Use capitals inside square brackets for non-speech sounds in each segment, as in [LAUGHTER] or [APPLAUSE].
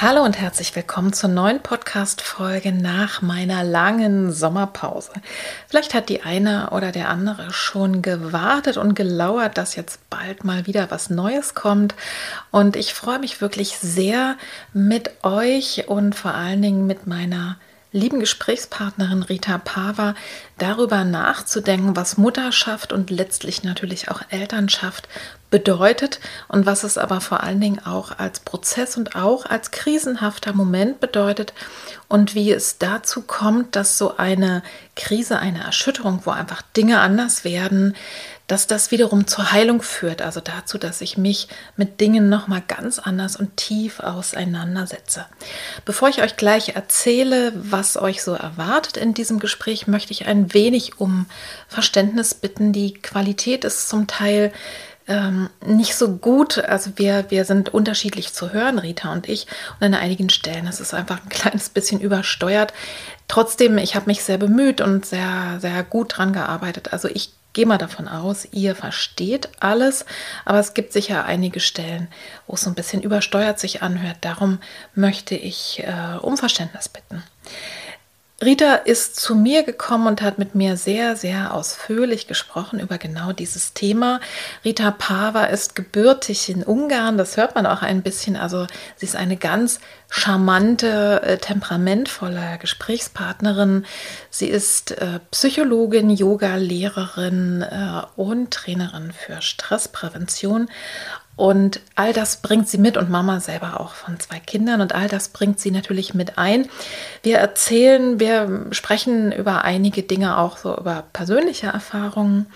Hallo und herzlich willkommen zur neuen Podcast-Folge nach meiner langen Sommerpause. Vielleicht hat die eine oder der andere schon gewartet und gelauert, dass jetzt bald mal wieder was Neues kommt. Und ich freue mich wirklich sehr mit euch und vor allen Dingen mit meiner lieben Gesprächspartnerin Rita Pava darüber nachzudenken, was Mutterschaft und letztlich natürlich auch Elternschaft bedeutet und was es aber vor allen Dingen auch als Prozess und auch als krisenhafter Moment bedeutet und wie es dazu kommt, dass so eine Krise, eine Erschütterung, wo einfach Dinge anders werden, dass das wiederum zur Heilung führt, also dazu, dass ich mich mit Dingen noch mal ganz anders und tief auseinandersetze. Bevor ich euch gleich erzähle, was euch so erwartet in diesem Gespräch, möchte ich ein wenig um Verständnis bitten. Die Qualität ist zum Teil ähm, nicht so gut. Also wir, wir sind unterschiedlich zu hören, Rita und ich. Und an einigen Stellen ist es einfach ein [LAUGHS] kleines bisschen übersteuert. Trotzdem, ich habe mich sehr bemüht und sehr, sehr gut dran gearbeitet. Also ich gehe mal davon aus, ihr versteht alles, aber es gibt sicher einige Stellen, wo es so ein bisschen übersteuert sich anhört. Darum möchte ich äh, um Verständnis bitten. Rita ist zu mir gekommen und hat mit mir sehr, sehr ausführlich gesprochen über genau dieses Thema. Rita Pava ist gebürtig in Ungarn, das hört man auch ein bisschen. Also sie ist eine ganz charmante, äh, temperamentvolle Gesprächspartnerin. Sie ist äh, Psychologin, Yoga-Lehrerin äh, und Trainerin für Stressprävention und all das bringt sie mit und Mama selber auch von zwei Kindern und all das bringt sie natürlich mit ein. Wir erzählen, wir sprechen über einige Dinge auch so über persönliche Erfahrungen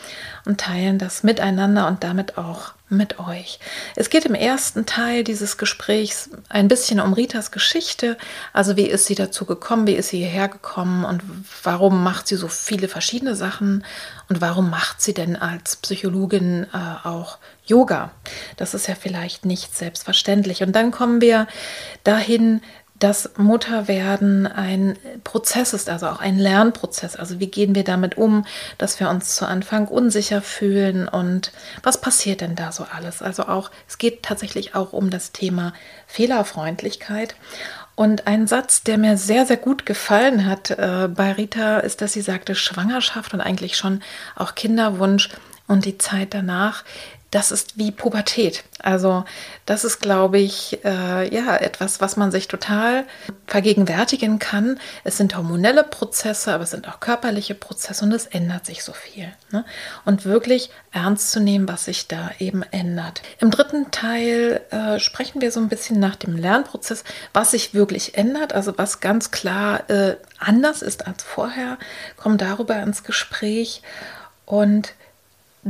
und teilen das miteinander und damit auch mit euch. Es geht im ersten Teil dieses Gesprächs ein bisschen um Ritas Geschichte. Also wie ist sie dazu gekommen, wie ist sie hierher gekommen und warum macht sie so viele verschiedene Sachen und warum macht sie denn als Psychologin äh, auch Yoga? Das ist ja vielleicht nicht selbstverständlich. Und dann kommen wir dahin, dass Mutterwerden ein Prozess ist, also auch ein Lernprozess. Also wie gehen wir damit um, dass wir uns zu Anfang unsicher fühlen und was passiert denn da so alles? Also auch, es geht tatsächlich auch um das Thema Fehlerfreundlichkeit. Und ein Satz, der mir sehr, sehr gut gefallen hat äh, bei Rita, ist, dass sie sagte, Schwangerschaft und eigentlich schon auch Kinderwunsch und die Zeit danach das ist wie Pubertät. Also das ist, glaube ich, äh, ja etwas, was man sich total vergegenwärtigen kann. Es sind hormonelle Prozesse, aber es sind auch körperliche Prozesse und es ändert sich so viel. Ne? Und wirklich ernst zu nehmen, was sich da eben ändert. Im dritten Teil äh, sprechen wir so ein bisschen nach dem Lernprozess, was sich wirklich ändert, also was ganz klar äh, anders ist als vorher, kommen darüber ins Gespräch und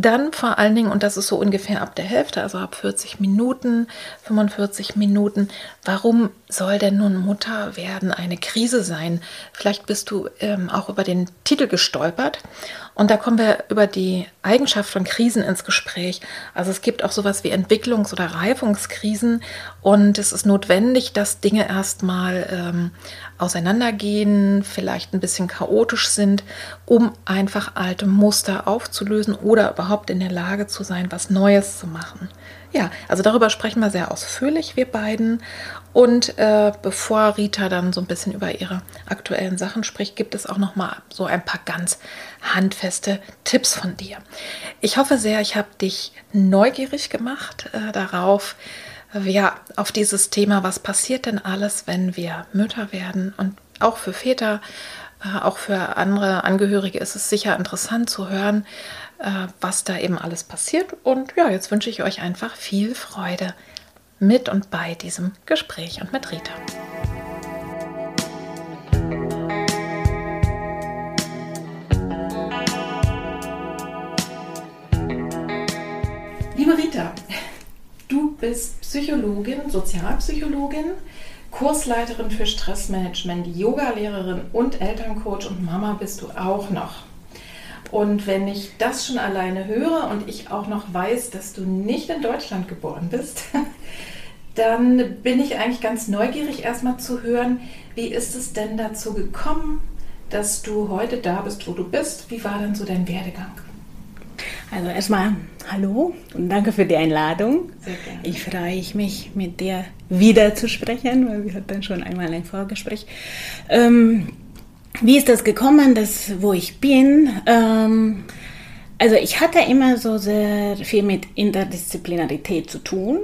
dann vor allen Dingen, und das ist so ungefähr ab der Hälfte, also ab 40 Minuten, 45 Minuten, warum soll denn nun Mutter werden eine Krise sein? Vielleicht bist du ähm, auch über den Titel gestolpert. Und da kommen wir über die Eigenschaft von Krisen ins Gespräch. Also es gibt auch sowas wie Entwicklungs- oder Reifungskrisen und es ist notwendig, dass Dinge erstmal ähm, auseinandergehen, vielleicht ein bisschen chaotisch sind, um einfach alte Muster aufzulösen oder überhaupt in der Lage zu sein, was Neues zu machen. Ja, also darüber sprechen wir sehr ausführlich, wir beiden. Und äh, bevor Rita dann so ein bisschen über ihre aktuellen Sachen spricht, gibt es auch noch mal so ein paar ganz handfeste Tipps von dir. Ich hoffe sehr, ich habe dich neugierig gemacht äh, darauf, ja, auf dieses Thema, was passiert denn alles, wenn wir Mütter werden und auch für Väter, äh, auch für andere Angehörige ist es sicher interessant zu hören, äh, was da eben alles passiert. Und ja, jetzt wünsche ich euch einfach viel Freude mit und bei diesem Gespräch und mit Rita. Liebe Rita, du bist Psychologin, Sozialpsychologin, Kursleiterin für Stressmanagement, Yogalehrerin und Elterncoach und Mama bist du auch noch. Und wenn ich das schon alleine höre und ich auch noch weiß, dass du nicht in Deutschland geboren bist, [LAUGHS] dann bin ich eigentlich ganz neugierig erstmal zu hören, wie ist es denn dazu gekommen, dass du heute da bist, wo du bist? Wie war denn so dein Werdegang? Also erstmal hallo und danke für die Einladung. Sehr gerne. Ich freue mich, mit dir wieder zu sprechen, weil wir hatten schon einmal ein Vorgespräch. Ähm, wie ist das gekommen, dass, wo ich bin? Ähm, also ich hatte immer so sehr viel mit Interdisziplinarität zu tun.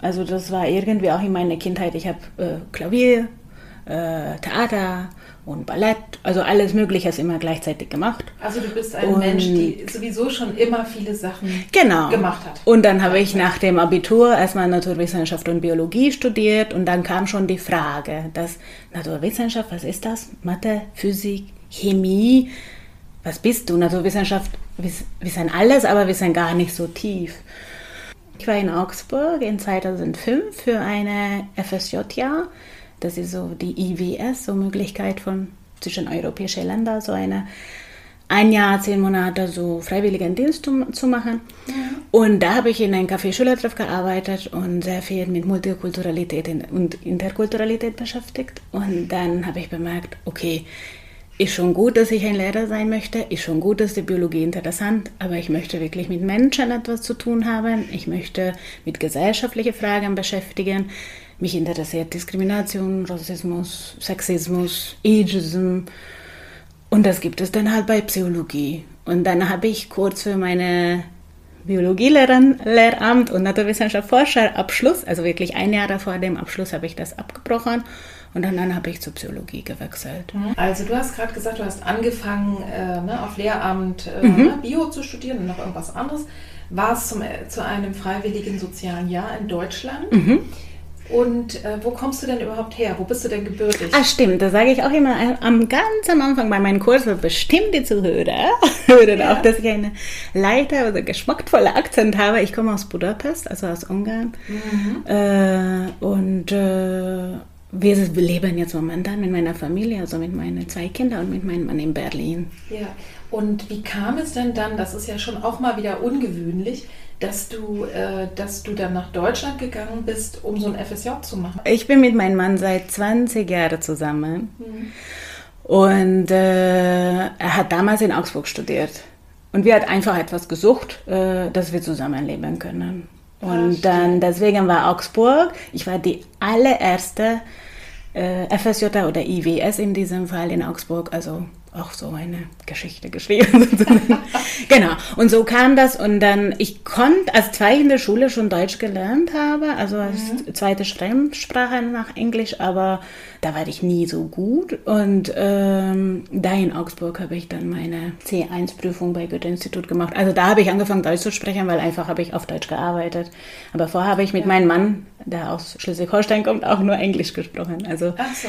Also das war irgendwie auch in meiner Kindheit. Ich habe äh, Klavier, äh, Theater und Ballett, also alles Mögliche immer gleichzeitig gemacht. Also du bist ein und Mensch, die sowieso schon immer viele Sachen genau. gemacht hat. Und dann habe ich nach dem Abitur erstmal Naturwissenschaft und Biologie studiert und dann kam schon die Frage, dass Naturwissenschaft, was ist das? Mathe, Physik, Chemie, was bist du? Naturwissenschaft, wir, wir sind alles, aber wir sind gar nicht so tief. Ich war in Augsburg in 2005 für eine FSJ-Jahr das ist so die IWS, so Möglichkeit von zwischen europäischen Ländern, so eine ein Jahr, zehn Monate so freiwilligen Dienst zu, zu machen. Ja. Und da habe ich in einem Café Schülertreff gearbeitet und sehr viel mit Multikulturalität und Interkulturalität beschäftigt. Und dann habe ich bemerkt, okay, ist schon gut, dass ich ein Lehrer sein möchte, ist schon gut, dass die Biologie interessant, aber ich möchte wirklich mit Menschen etwas zu tun haben. Ich möchte mit gesellschaftlichen Fragen beschäftigen. Mich interessiert Diskrimination, Rassismus, Sexismus, Ageism. Und das gibt es dann halt bei Psychologie. Und dann habe ich kurz für meine Biologielehramt und Naturwissenschaft Forscherabschluss, also wirklich ein Jahr vor dem Abschluss habe ich das abgebrochen und dann, habe ich zur Psychologie gewechselt. Mhm. Also du hast gerade gesagt, du hast angefangen äh, ne, auf Lehramt äh, mhm. Ne, Bio zu studieren und noch irgendwas anderes. Warst zum, äh, zu einem freiwilligen sozialen Jahr in Deutschland. Mhm. Und äh, wo kommst du denn überhaupt her? Wo bist du denn gebürtig? Ah, stimmt. Das sage ich auch immer am ganz am Anfang bei meinen Kursen. Bestimmt die Zuhörer [LAUGHS] hören ja. auch, dass ich eine leider oder geschmackvolle Akzent habe. Ich komme aus Budapest, also aus Ungarn. Mhm. Äh, und äh, wir leben jetzt momentan mit meiner Familie, also mit meinen zwei Kindern und mit meinem Mann in Berlin. Ja. Und wie kam es denn dann? Das ist ja schon auch mal wieder ungewöhnlich dass du, äh, dass du dann nach Deutschland gegangen bist, um so ein FSJ zu machen? Ich bin mit meinem Mann seit 20 Jahren zusammen. Mhm. Und äh, er hat damals in Augsburg studiert. Und wir hatten einfach etwas gesucht, äh, dass wir zusammenleben können. Und ah, dann, deswegen war Augsburg, ich war die allererste äh, FSJ oder IWS in diesem Fall in Augsburg, also auch so eine Geschichte geschrieben. [LAUGHS] genau. Und so kam das. Und dann, ich konnte, als zwei in der Schule schon Deutsch gelernt habe, also als mhm. zweite Fremdsprache nach Englisch, aber da war ich nie so gut. Und ähm, da in Augsburg habe ich dann meine C1-Prüfung bei Goethe-Institut gemacht. Also da habe ich angefangen, Deutsch zu sprechen, weil einfach habe ich auf Deutsch gearbeitet. Aber vorher habe ich mit ja. meinem Mann, der aus Schleswig-Holstein kommt, auch nur Englisch gesprochen. Also, Ach so.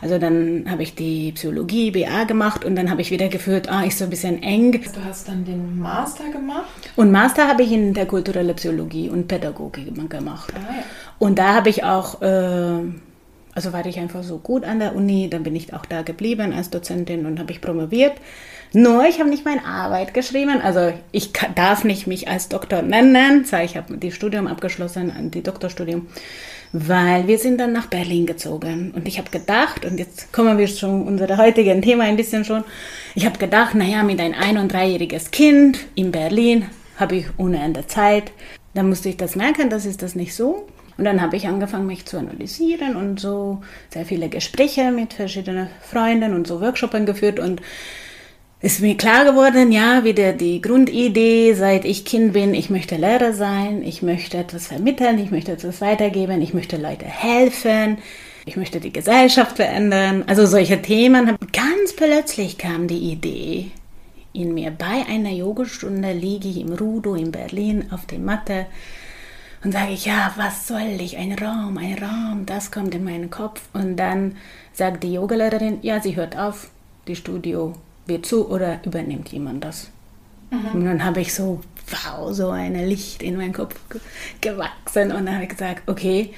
also dann habe ich die Psychologie, BA gemacht und dann habe ich wieder gefühlt, ah, ist so ein bisschen eng. Du hast dann den Master gemacht? Und Master habe ich in der kulturellen Psychologie und Pädagogik gemacht. Ah, ja. Und da habe ich auch... Äh, also war ich einfach so gut an der Uni, dann bin ich auch da geblieben als Dozentin und habe ich promoviert. Nur, ich habe nicht meine Arbeit geschrieben, also ich darf nicht mich als Doktor nennen, zwar ich habe die Studium abgeschlossen, die Doktorstudium, weil wir sind dann nach Berlin gezogen und ich habe gedacht, und jetzt kommen wir schon unser heutigen Thema ein bisschen schon, ich habe gedacht, naja, mit ein ein- und dreijähriges Kind in Berlin habe ich ohne Ende Zeit. Dann musste ich das merken, das ist das nicht so. Und dann habe ich angefangen, mich zu analysieren und so sehr viele Gespräche mit verschiedenen Freunden und so Workshops geführt und ist mir klar geworden, ja, wieder die Grundidee, seit ich Kind bin, ich möchte Lehrer sein, ich möchte etwas vermitteln, ich möchte etwas weitergeben, ich möchte Leute helfen, ich möchte die Gesellschaft verändern. Also solche Themen. Ganz plötzlich kam die Idee in mir. Bei einer Yogastunde liege ich im Rudo in Berlin auf der Matte und sage ich, ja, was soll ich? Ein Raum, ein Raum, das kommt in meinen Kopf. Und dann sagt die Yogalehrerin, ja, sie hört auf, die Studio wird zu oder übernimmt jemand das? Mhm. Und dann habe ich so, wow, so ein Licht in meinen Kopf gewachsen und dann habe ich gesagt, okay,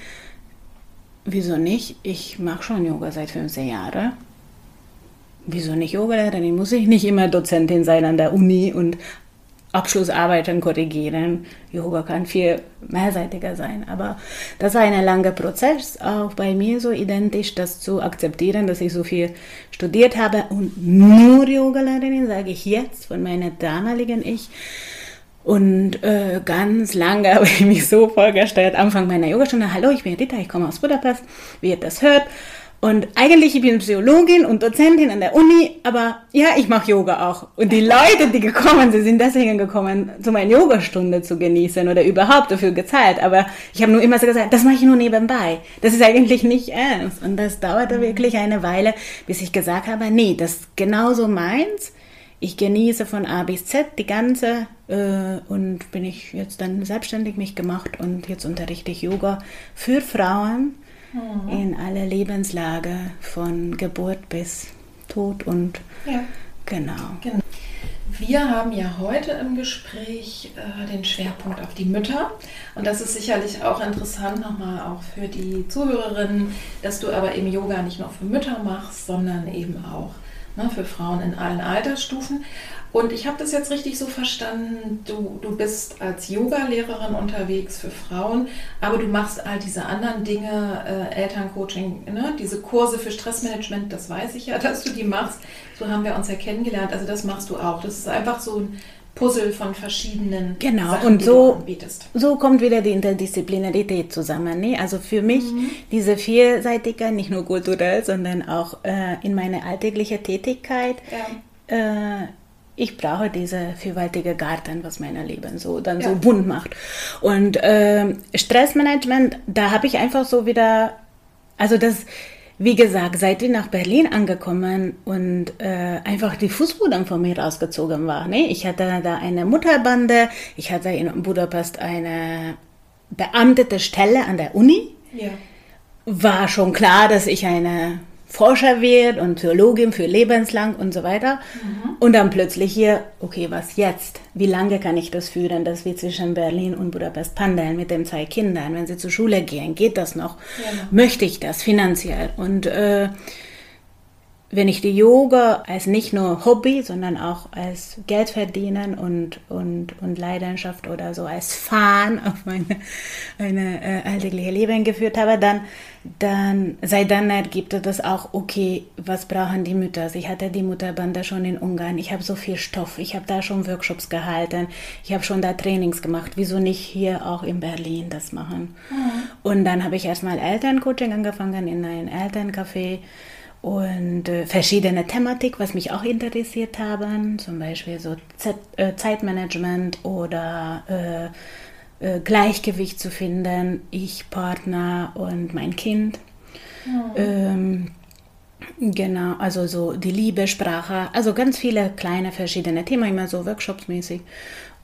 wieso nicht? Ich mache schon Yoga seit 15 Jahren. Wieso nicht Yogalehrerin? Muss ich nicht immer Dozentin sein an der Uni und Abschlussarbeiten korrigieren. Yoga kann viel mehrseitiger sein. Aber das war ein langer Prozess, auch bei mir so identisch, das zu akzeptieren, dass ich so viel studiert habe und nur Yogalehrerin, sage ich jetzt von meiner damaligen Ich. Und äh, ganz lange [LAUGHS] habe ich mich so vorgestellt, Anfang meiner Yogastunde, hallo, ich bin Rita, ich komme aus Budapest, wie ihr das hört. Und eigentlich, ich bin Psychologin und Dozentin an der Uni, aber ja, ich mache Yoga auch. Und die Leute, die gekommen sind, sind deswegen gekommen, so meine Yogastunde zu genießen oder überhaupt dafür gezahlt. Aber ich habe nur immer so gesagt, das mache ich nur nebenbei. Das ist eigentlich nicht ernst. Und das dauerte wirklich eine Weile, bis ich gesagt habe, nee, das ist genauso meins. Ich genieße von A bis Z die ganze äh, und bin ich jetzt dann selbstständig mich gemacht und jetzt unterrichte ich Yoga für Frauen mhm. in alle Lebenslage von Geburt bis Tod und ja. genau. genau. Wir haben ja heute im Gespräch äh, den Schwerpunkt auf die Mütter. Und das ist sicherlich auch interessant nochmal auch für die Zuhörerinnen, dass du aber eben Yoga nicht nur für Mütter machst, sondern eben auch ne, für Frauen in allen Altersstufen. Und ich habe das jetzt richtig so verstanden, du, du bist als Yoga-Lehrerin unterwegs für Frauen, aber du machst all diese anderen Dinge, äh, Elterncoaching, ne? diese Kurse für Stressmanagement, das weiß ich ja, [LAUGHS] dass du die machst. So haben wir uns ja kennengelernt. Also das machst du auch. Das ist einfach so ein Puzzle von verschiedenen genau Sachen, und so so kommt wieder die Interdisziplinarität zusammen ne? also für mich mhm. diese Vielseitigkeit nicht nur kulturell sondern auch äh, in meine alltägliche Tätigkeit ja. äh, ich brauche diese vielfältige Garten, was mein Leben so dann ja. so bunt macht. Und äh, Stressmanagement, da habe ich einfach so wieder, also das, wie gesagt, seit ich nach Berlin angekommen und äh, einfach die Fußboden von mir rausgezogen war. Ne? Ich hatte da eine Mutterbande, ich hatte in Budapest eine beamtete Stelle an der Uni. Ja. War schon klar, dass ich eine Forscher wird und Theologin für lebenslang und so weiter. Mhm. Und dann plötzlich hier, okay, was jetzt? Wie lange kann ich das führen, dass wir zwischen Berlin und Budapest pendeln mit den zwei Kindern, wenn sie zur Schule gehen? Geht das noch? Ja. Möchte ich das finanziell? Und äh, wenn ich die Yoga als nicht nur Hobby, sondern auch als Geld verdienen und, und, und Leidenschaft oder so als Fahn [LAUGHS] auf meine, meine äh, alltägliche Leben geführt habe, dann, dann, seit dann ergibt das auch, okay, was brauchen die Mütter? Also ich hatte die Mutterbande schon in Ungarn, ich habe so viel Stoff, ich habe da schon Workshops gehalten, ich habe schon da Trainings gemacht, wieso nicht hier auch in Berlin das machen? Mhm. Und dann habe ich erstmal Elterncoaching angefangen in einem Elterncafé und äh, verschiedene Thematik, was mich auch interessiert haben, zum Beispiel so Z äh, Zeitmanagement oder äh, äh Gleichgewicht zu finden, ich, Partner und mein Kind. Mhm. Ähm, genau, also so die Liebe, Sprache, also ganz viele kleine verschiedene Themen, immer so workshopsmäßig.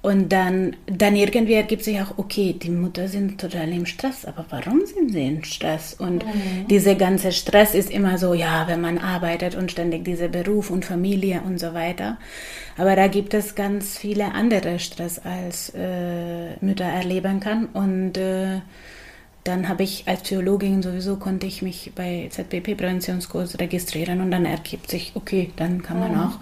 Und dann, dann irgendwie ergibt sich auch, okay, die Mutter sind total im Stress, aber warum sind sie im Stress? Und mhm. dieser ganze Stress ist immer so, ja, wenn man arbeitet und ständig dieser Beruf und Familie und so weiter. Aber da gibt es ganz viele andere Stress, als äh, Mütter erleben kann. Und äh, dann habe ich als Psychologin sowieso konnte ich mich bei ZBP Präventionskurs registrieren und dann ergibt sich, okay, dann kann man mhm. auch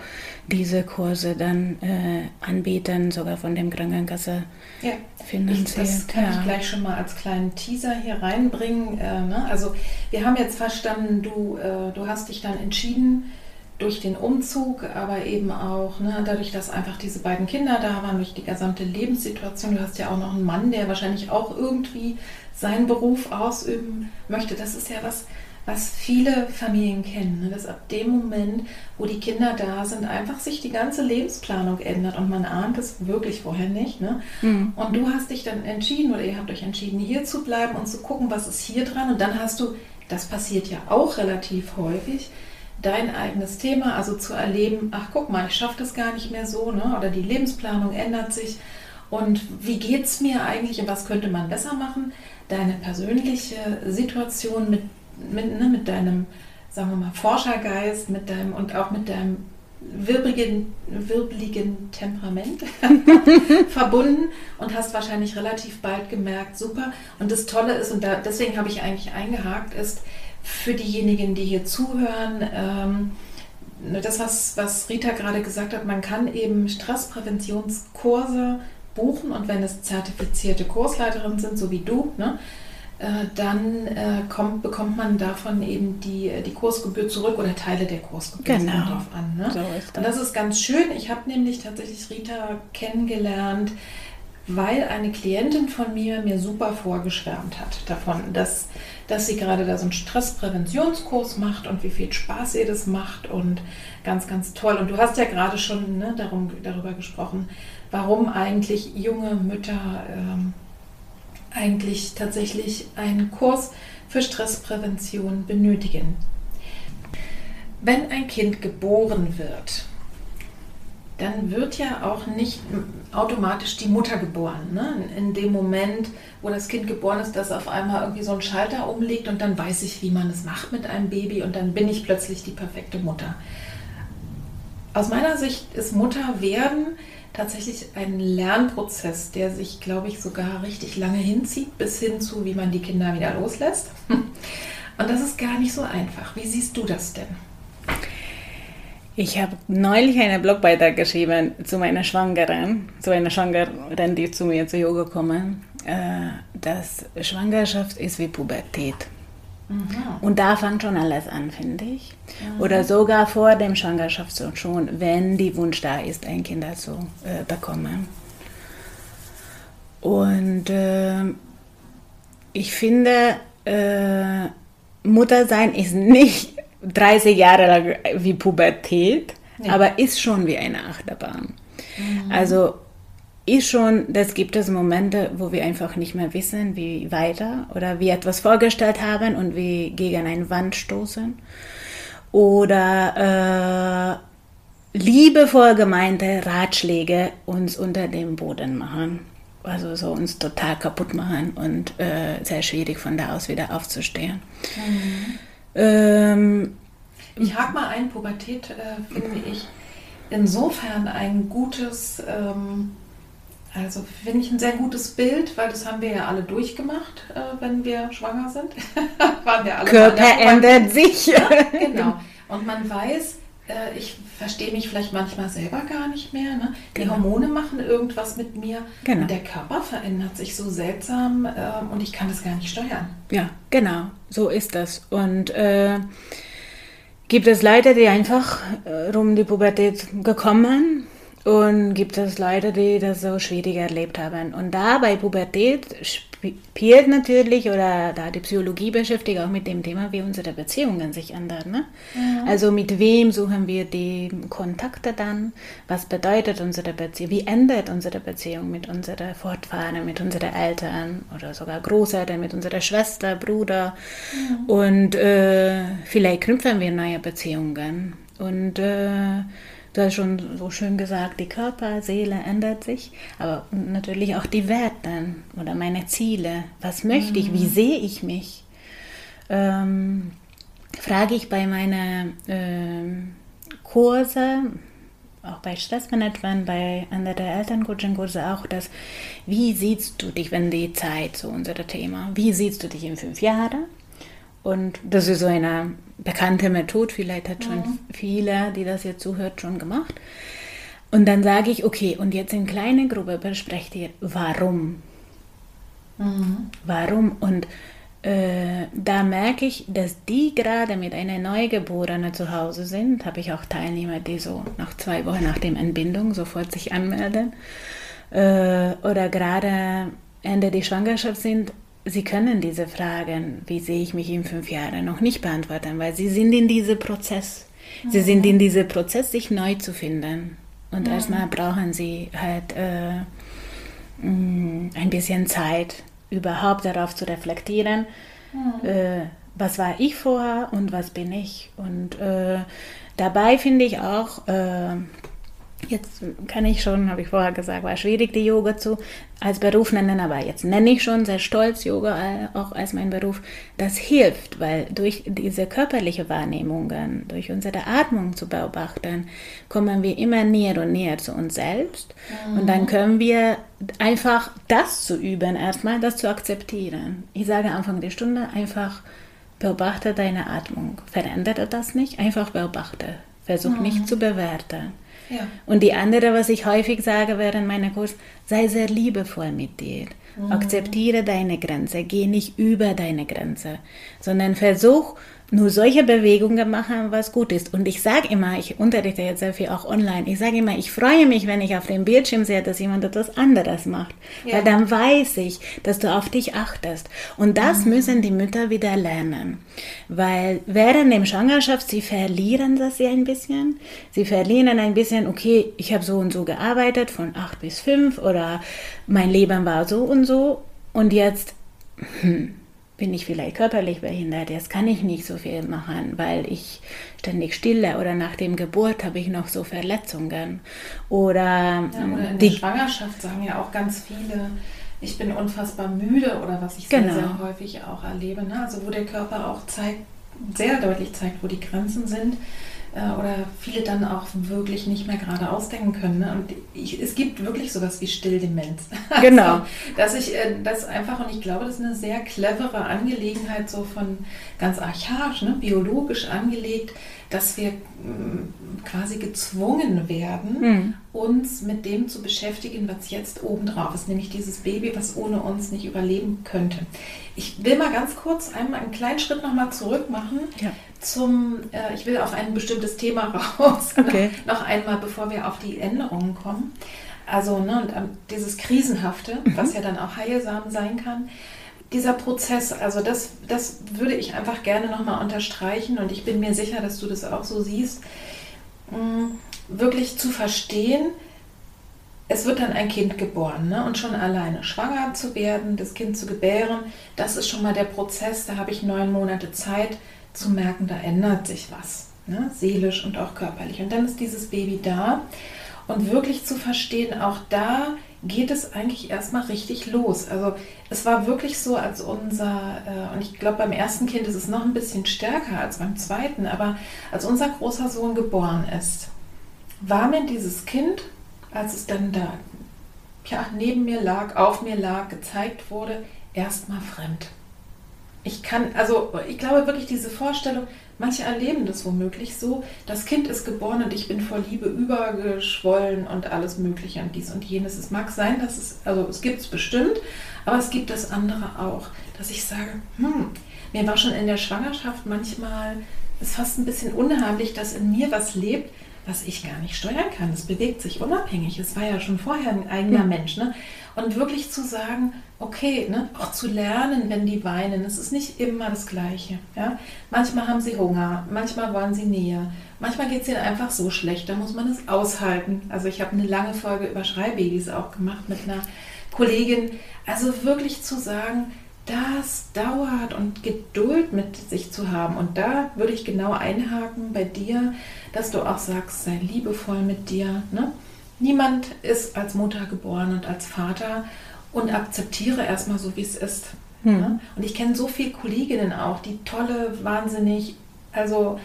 diese Kurse dann äh, anbieten, sogar von dem Krankenkasse ja. finanziert. das kann ja. ich gleich schon mal als kleinen Teaser hier reinbringen. Äh, ne? Also wir haben jetzt verstanden, du, äh, du hast dich dann entschieden, durch den Umzug, aber eben auch ne, dadurch, dass einfach diese beiden Kinder da waren, durch die gesamte Lebenssituation. Du hast ja auch noch einen Mann, der wahrscheinlich auch irgendwie seinen Beruf ausüben möchte. Das ist ja was, was viele Familien kennen, ne? dass ab dem Moment, wo die Kinder da sind, einfach sich die ganze Lebensplanung ändert und man ahnt es wirklich vorher nicht. Ne? Mhm. Und du hast dich dann entschieden oder ihr habt euch entschieden, hier zu bleiben und zu gucken, was ist hier dran. Und dann hast du, das passiert ja auch relativ häufig, dein eigenes Thema, also zu erleben, ach guck mal, ich schaffe das gar nicht mehr so, ne? oder die Lebensplanung ändert sich und wie geht es mir eigentlich und was könnte man besser machen, deine persönliche Situation mit, mit, ne, mit deinem, sagen wir mal, Forschergeist mit deinem, und auch mit deinem wirbeligen, wirbeligen Temperament [LAUGHS] verbunden und hast wahrscheinlich relativ bald gemerkt, super. Und das Tolle ist, und da, deswegen habe ich eigentlich eingehakt, ist, für diejenigen, die hier zuhören, ähm, ne, das, was, was Rita gerade gesagt hat, man kann eben Stresspräventionskurse buchen und wenn es zertifizierte Kursleiterinnen sind, so wie du, ne, dann äh, kommt, bekommt man davon eben die, die Kursgebühr zurück oder Teile der Kursgebühr genau. drauf an. Ne? So das. Und das ist ganz schön. Ich habe nämlich tatsächlich Rita kennengelernt, weil eine Klientin von mir mir super vorgeschwärmt hat davon, dass dass sie gerade da so einen Stresspräventionskurs macht und wie viel Spaß ihr das macht und ganz, ganz toll. Und du hast ja gerade schon ne, darum, darüber gesprochen, warum eigentlich junge Mütter ähm, eigentlich tatsächlich einen Kurs für Stressprävention benötigen. Wenn ein Kind geboren wird, dann wird ja auch nicht automatisch die Mutter geboren. Ne? In dem Moment, wo das Kind geboren ist, dass auf einmal irgendwie so ein Schalter umlegt und dann weiß ich, wie man es macht mit einem Baby und dann bin ich plötzlich die perfekte Mutter. Aus meiner Sicht ist Mutter werden tatsächlich ein Lernprozess, der sich, glaube ich, sogar richtig lange hinzieht, bis hin zu, wie man die Kinder wieder loslässt. [LAUGHS] Und das ist gar nicht so einfach. Wie siehst du das denn? Ich habe neulich einen Blogbeitrag geschrieben zu meiner Schwangeren, zu einer Schwangeren, die zu mir zu Yoga kommen, äh, dass Schwangerschaft ist wie Pubertät. Mhm. Und da fängt schon alles an, finde ich. Mhm. Oder sogar vor dem Schwangerschaft schon, wenn die Wunsch da ist, ein Kind zu äh, bekommen. Und äh, ich finde, äh, Muttersein ist nicht [LAUGHS] 30 Jahre lang wie Pubertät, ja. aber ist schon wie eine Achterbahn. Mhm. Also ist schon, das gibt es Momente, wo wir einfach nicht mehr wissen, wie weiter oder wie etwas vorgestellt haben und wie gegen eine Wand stoßen. Oder äh, liebevoll gemeinte Ratschläge uns unter dem Boden machen. Also so uns total kaputt machen und äh, sehr schwierig von da aus wieder aufzustehen. Mhm. Ähm, ich hake mal ein, Pubertät äh, finde ich insofern ein gutes, ähm, also finde ich ein sehr gutes Bild, weil das haben wir ja alle durchgemacht, äh, wenn wir schwanger sind. [LAUGHS] Waren wir alle Körper ändert sich. Ja, genau. Und man weiß, äh, ich verstehe mich vielleicht manchmal selber gar nicht mehr. Ne? Die genau. Hormone machen irgendwas mit mir. Genau. Und der Körper verändert sich so seltsam äh, und ich kann das gar nicht steuern. Ja, genau. So ist das. Und äh, gibt es Leute, die einfach äh, rum die Pubertät gekommen und gibt es Leute, die das so schwierig erlebt haben. Und da bei Pubertät spielt natürlich, oder da die Psychologie beschäftigt auch mit dem Thema, wie unsere Beziehungen sich ändern. Ne? Ja. Also mit wem suchen wir die Kontakte dann? Was bedeutet unsere Beziehung? Wie ändert unsere Beziehung mit unseren Fortfahren, mit unseren Eltern oder sogar Großeltern, mit unserer Schwester, Bruder? Ja. Und äh, vielleicht knüpfen wir neue Beziehungen. Und äh, Du hast schon so schön gesagt, die Körper, Seele ändert sich, aber natürlich auch die Werte oder meine Ziele. Was möchte ich? Wie mhm. sehe ich mich? Ähm, frage ich bei meinen ähm, Kurse, auch bei Stressmanagement, bei anderen Elterncoaching-Kurse auch das, wie siehst du dich, wenn die Zeit, so unser Thema, wie siehst du dich in fünf Jahren? Und das ist so eine bekannte Methode, vielleicht hat schon mhm. viele, die das jetzt zuhört, schon gemacht. Und dann sage ich, okay, und jetzt in kleine Gruppe besprecht ihr, warum? Mhm. Warum? Und äh, da merke ich, dass die gerade mit einer Neugeborenen zu Hause sind. Habe ich auch Teilnehmer, die so nach zwei Wochen nach dem Entbindung sofort sich anmelden. Äh, oder gerade Ende der Schwangerschaft sind. Sie können diese Fragen, wie sehe ich mich in fünf Jahren, noch nicht beantworten, weil sie sind in diesem Prozess. Sie mhm. sind in diesem Prozess, sich neu zu finden. Und mhm. erstmal brauchen sie halt äh, mm, ein bisschen Zeit, überhaupt darauf zu reflektieren, mhm. äh, was war ich vorher und was bin ich. Und äh, dabei finde ich auch, äh, Jetzt kann ich schon, habe ich vorher gesagt, war schwierig, die Yoga zu als Beruf nennen, aber jetzt nenne ich schon sehr stolz Yoga äh, auch als mein Beruf. Das hilft, weil durch diese körperliche Wahrnehmungen, durch unsere Atmung zu beobachten, kommen wir immer näher und näher zu uns selbst. Mhm. Und dann können wir einfach das zu üben, erstmal das zu akzeptieren. Ich sage Anfang der Stunde einfach, beobachte deine Atmung. Verändere das nicht, einfach beobachte. Versuch mhm. nicht zu bewerten. Ja. Und die andere, was ich häufig sage während meiner Kurs, sei sehr liebevoll mit dir. Mhm. Akzeptiere deine Grenze, geh nicht über deine Grenze, sondern versuch nur solche Bewegungen machen, was gut ist. Und ich sage immer, ich unterrichte jetzt sehr viel auch online, ich sage immer, ich freue mich, wenn ich auf dem Bildschirm sehe, dass jemand etwas anderes macht. Ja. Weil dann weiß ich, dass du auf dich achtest. Und das mhm. müssen die Mütter wieder lernen. Weil während der Schwangerschaft, sie verlieren das ja ein bisschen. Sie verlieren ein bisschen, okay, ich habe so und so gearbeitet, von acht bis fünf oder mein Leben war so und so. Und jetzt, hm, bin ich vielleicht körperlich behindert, jetzt kann ich nicht so viel machen, weil ich ständig stille oder nach dem Geburt habe ich noch so Verletzungen. Oder, ja, oder in die der Schwangerschaft sagen ja auch ganz viele, ich bin unfassbar müde oder was ich genau. sehr, sehr häufig auch erlebe. Ne? Also wo der Körper auch zeigt, sehr deutlich zeigt, wo die Grenzen sind oder viele dann auch wirklich nicht mehr gerade ausdenken können. Ne? Und ich, es gibt wirklich sowas wie Stilldemenz. [LAUGHS] Genau. Also, dass ich äh, das einfach, und ich glaube, das ist eine sehr clevere Angelegenheit, so von ganz archaisch, ne? biologisch angelegt, dass wir mm, quasi gezwungen werden, mhm. uns mit dem zu beschäftigen, was jetzt obendrauf ist, nämlich dieses Baby, was ohne uns nicht überleben könnte. Ich will mal ganz kurz einmal einen kleinen Schritt nochmal zurück machen ja. Zum, äh, ich will auf ein bestimmtes Thema [LAUGHS] raus, okay. noch einmal, bevor wir auf die Änderungen kommen. Also ne, und, ähm, dieses Krisenhafte, mhm. was ja dann auch heilsam sein kann dieser Prozess, also das, das würde ich einfach gerne nochmal unterstreichen und ich bin mir sicher, dass du das auch so siehst, mm, wirklich zu verstehen, es wird dann ein Kind geboren ne? und schon alleine schwanger zu werden, das Kind zu gebären, das ist schon mal der Prozess, da habe ich neun Monate Zeit zu merken, da ändert sich was, ne? seelisch und auch körperlich. Und dann ist dieses Baby da und wirklich zu verstehen, auch da geht es eigentlich erstmal richtig los. Also es war wirklich so, als unser, äh, und ich glaube beim ersten Kind ist es noch ein bisschen stärker als beim zweiten, aber als unser großer Sohn geboren ist, war mir dieses Kind, als es dann da ja, neben mir lag, auf mir lag, gezeigt wurde, erstmal fremd. Ich kann, also ich glaube wirklich diese Vorstellung, Manche erleben das womöglich so, das Kind ist geboren und ich bin vor Liebe übergeschwollen und alles Mögliche und dies und jenes. Es mag sein, dass es, also es gibt es bestimmt, aber es gibt das andere auch, dass ich sage, hm, mir war schon in der Schwangerschaft manchmal, ist fast ein bisschen unheimlich, dass in mir was lebt, was ich gar nicht steuern kann. Es bewegt sich unabhängig. Es war ja schon vorher ein eigener hm. Mensch. Ne? Und wirklich zu sagen, okay, ne, auch zu lernen, wenn die weinen, es ist nicht immer das Gleiche. Ja? Manchmal haben sie Hunger, manchmal wollen sie Nähe, manchmal geht es ihnen einfach so schlecht, da muss man es aushalten. Also ich habe eine lange Folge über Schreibabys auch gemacht mit einer Kollegin. Also wirklich zu sagen, das dauert und Geduld mit sich zu haben. Und da würde ich genau einhaken bei dir, dass du auch sagst, sei liebevoll mit dir. Ne? Niemand ist als Mutter geboren und als Vater und akzeptiere erstmal so, wie es ist. Hm. Ja? Und ich kenne so viele Kolleginnen auch, die tolle, wahnsinnig, also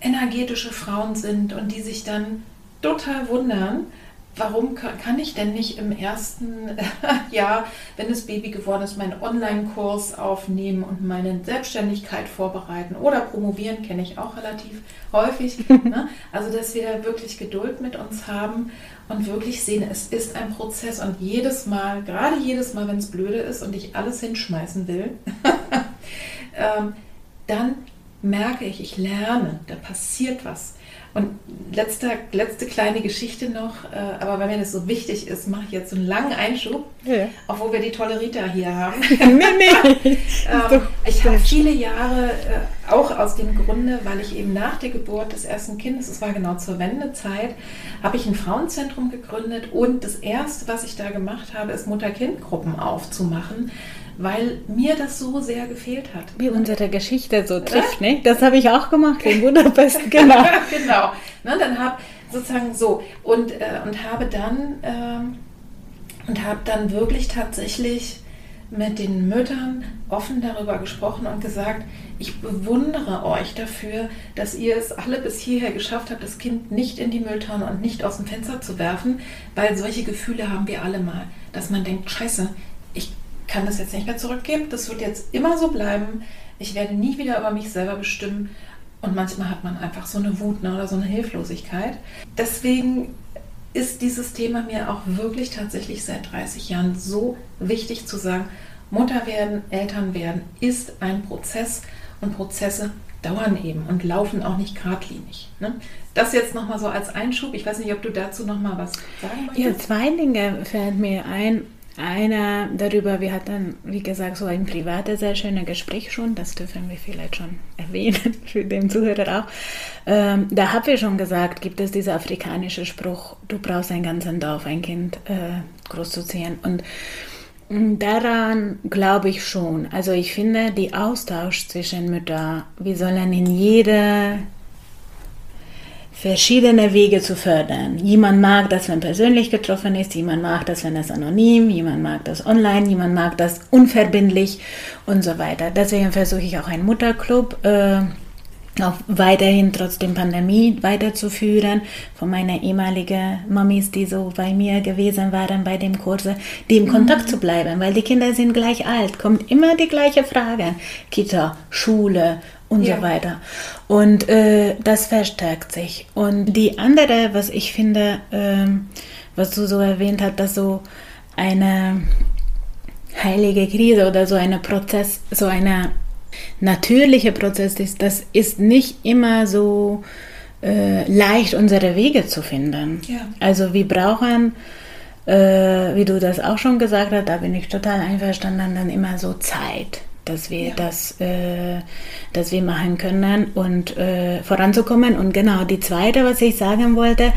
energetische Frauen sind und die sich dann total wundern, warum kann ich denn nicht im ersten [LAUGHS] Jahr, wenn das Baby geworden ist, meinen Online-Kurs aufnehmen und meine Selbstständigkeit vorbereiten oder promovieren, kenne ich auch relativ häufig. [LAUGHS] ne? Also, dass wir da wirklich Geduld mit uns haben und wirklich sehen, es ist ein Prozess und jedes Mal, gerade jedes Mal, wenn es blöde ist und ich alles hinschmeißen will, [LAUGHS] ähm, dann merke ich, ich lerne, da passiert was. Und letzte, letzte kleine Geschichte noch, äh, aber weil mir das so wichtig ist, mache ich jetzt so einen langen Einschub, ja. obwohl wir die tolle Rita hier haben. [LAUGHS] nee, nee. [LAUGHS] ähm, ich habe viele Jahre, äh, auch aus dem Grunde, weil ich eben nach der Geburt des ersten Kindes, es war genau zur Wendezeit, habe ich ein Frauenzentrum gegründet und das Erste, was ich da gemacht habe, ist Mutter-Kind-Gruppen aufzumachen weil mir das so sehr gefehlt hat. Wie unsere Geschichte so trifft, ne? Das habe ich auch gemacht in Budapest, [LAUGHS] genau. genau. Ne, dann habe sozusagen so und, äh, und habe dann ähm, und habe dann wirklich tatsächlich mit den Müttern offen darüber gesprochen und gesagt, ich bewundere euch dafür, dass ihr es alle bis hierher geschafft habt, das Kind nicht in die Mülltonne und nicht aus dem Fenster zu werfen, weil solche Gefühle haben wir alle mal, dass man denkt, scheiße, ich kann das jetzt nicht mehr zurückgeben. Das wird jetzt immer so bleiben. Ich werde nie wieder über mich selber bestimmen. Und manchmal hat man einfach so eine Wut ne, oder so eine Hilflosigkeit. Deswegen ist dieses Thema mir auch wirklich tatsächlich seit 30 Jahren so wichtig zu sagen, Mutter werden, Eltern werden ist ein Prozess und Prozesse dauern eben und laufen auch nicht geradlinig. Ne? Das jetzt nochmal so als Einschub. Ich weiß nicht, ob du dazu nochmal was sagen möchtest. Ja, zwei Dinge fällt mir ein. Einer darüber, wir hatten, wie gesagt, so ein privates, sehr schönes Gespräch schon, das dürfen wir vielleicht schon erwähnen, [LAUGHS] für den Zuhörer auch. Ähm, da haben wir schon gesagt, gibt es diesen afrikanischen Spruch, du brauchst ein ganzes Dorf, ein Kind äh, großzuziehen. Und mm, Daran glaube ich schon. Also ich finde, die Austausch zwischen Müttern, wir sollen in jeder verschiedene Wege zu fördern. Jemand mag das, wenn persönlich getroffen ist, jemand mag das, wenn es anonym, jemand mag das online, jemand mag das unverbindlich und so weiter. Deswegen versuche ich auch einen Mutterclub äh, auch weiterhin trotzdem Pandemie weiterzuführen. Von meiner ehemaligen Mamis, die so bei mir gewesen waren bei dem Kurse, die im Kontakt mhm. zu bleiben, weil die Kinder sind gleich alt, kommt immer die gleiche Frage. Kita, Schule und ja. so weiter. Und äh, das verstärkt sich. Und die andere, was ich finde, ähm, was du so erwähnt hast, dass so eine heilige Krise oder so ein Prozess, so eine natürliche Prozess ist, das ist nicht immer so äh, leicht, unsere Wege zu finden. Ja. Also wir brauchen, äh, wie du das auch schon gesagt hast, da bin ich total einverstanden, dann immer so Zeit dass wir ja. das, äh, dass wir machen können und äh, voranzukommen. Und genau, die zweite, was ich sagen wollte,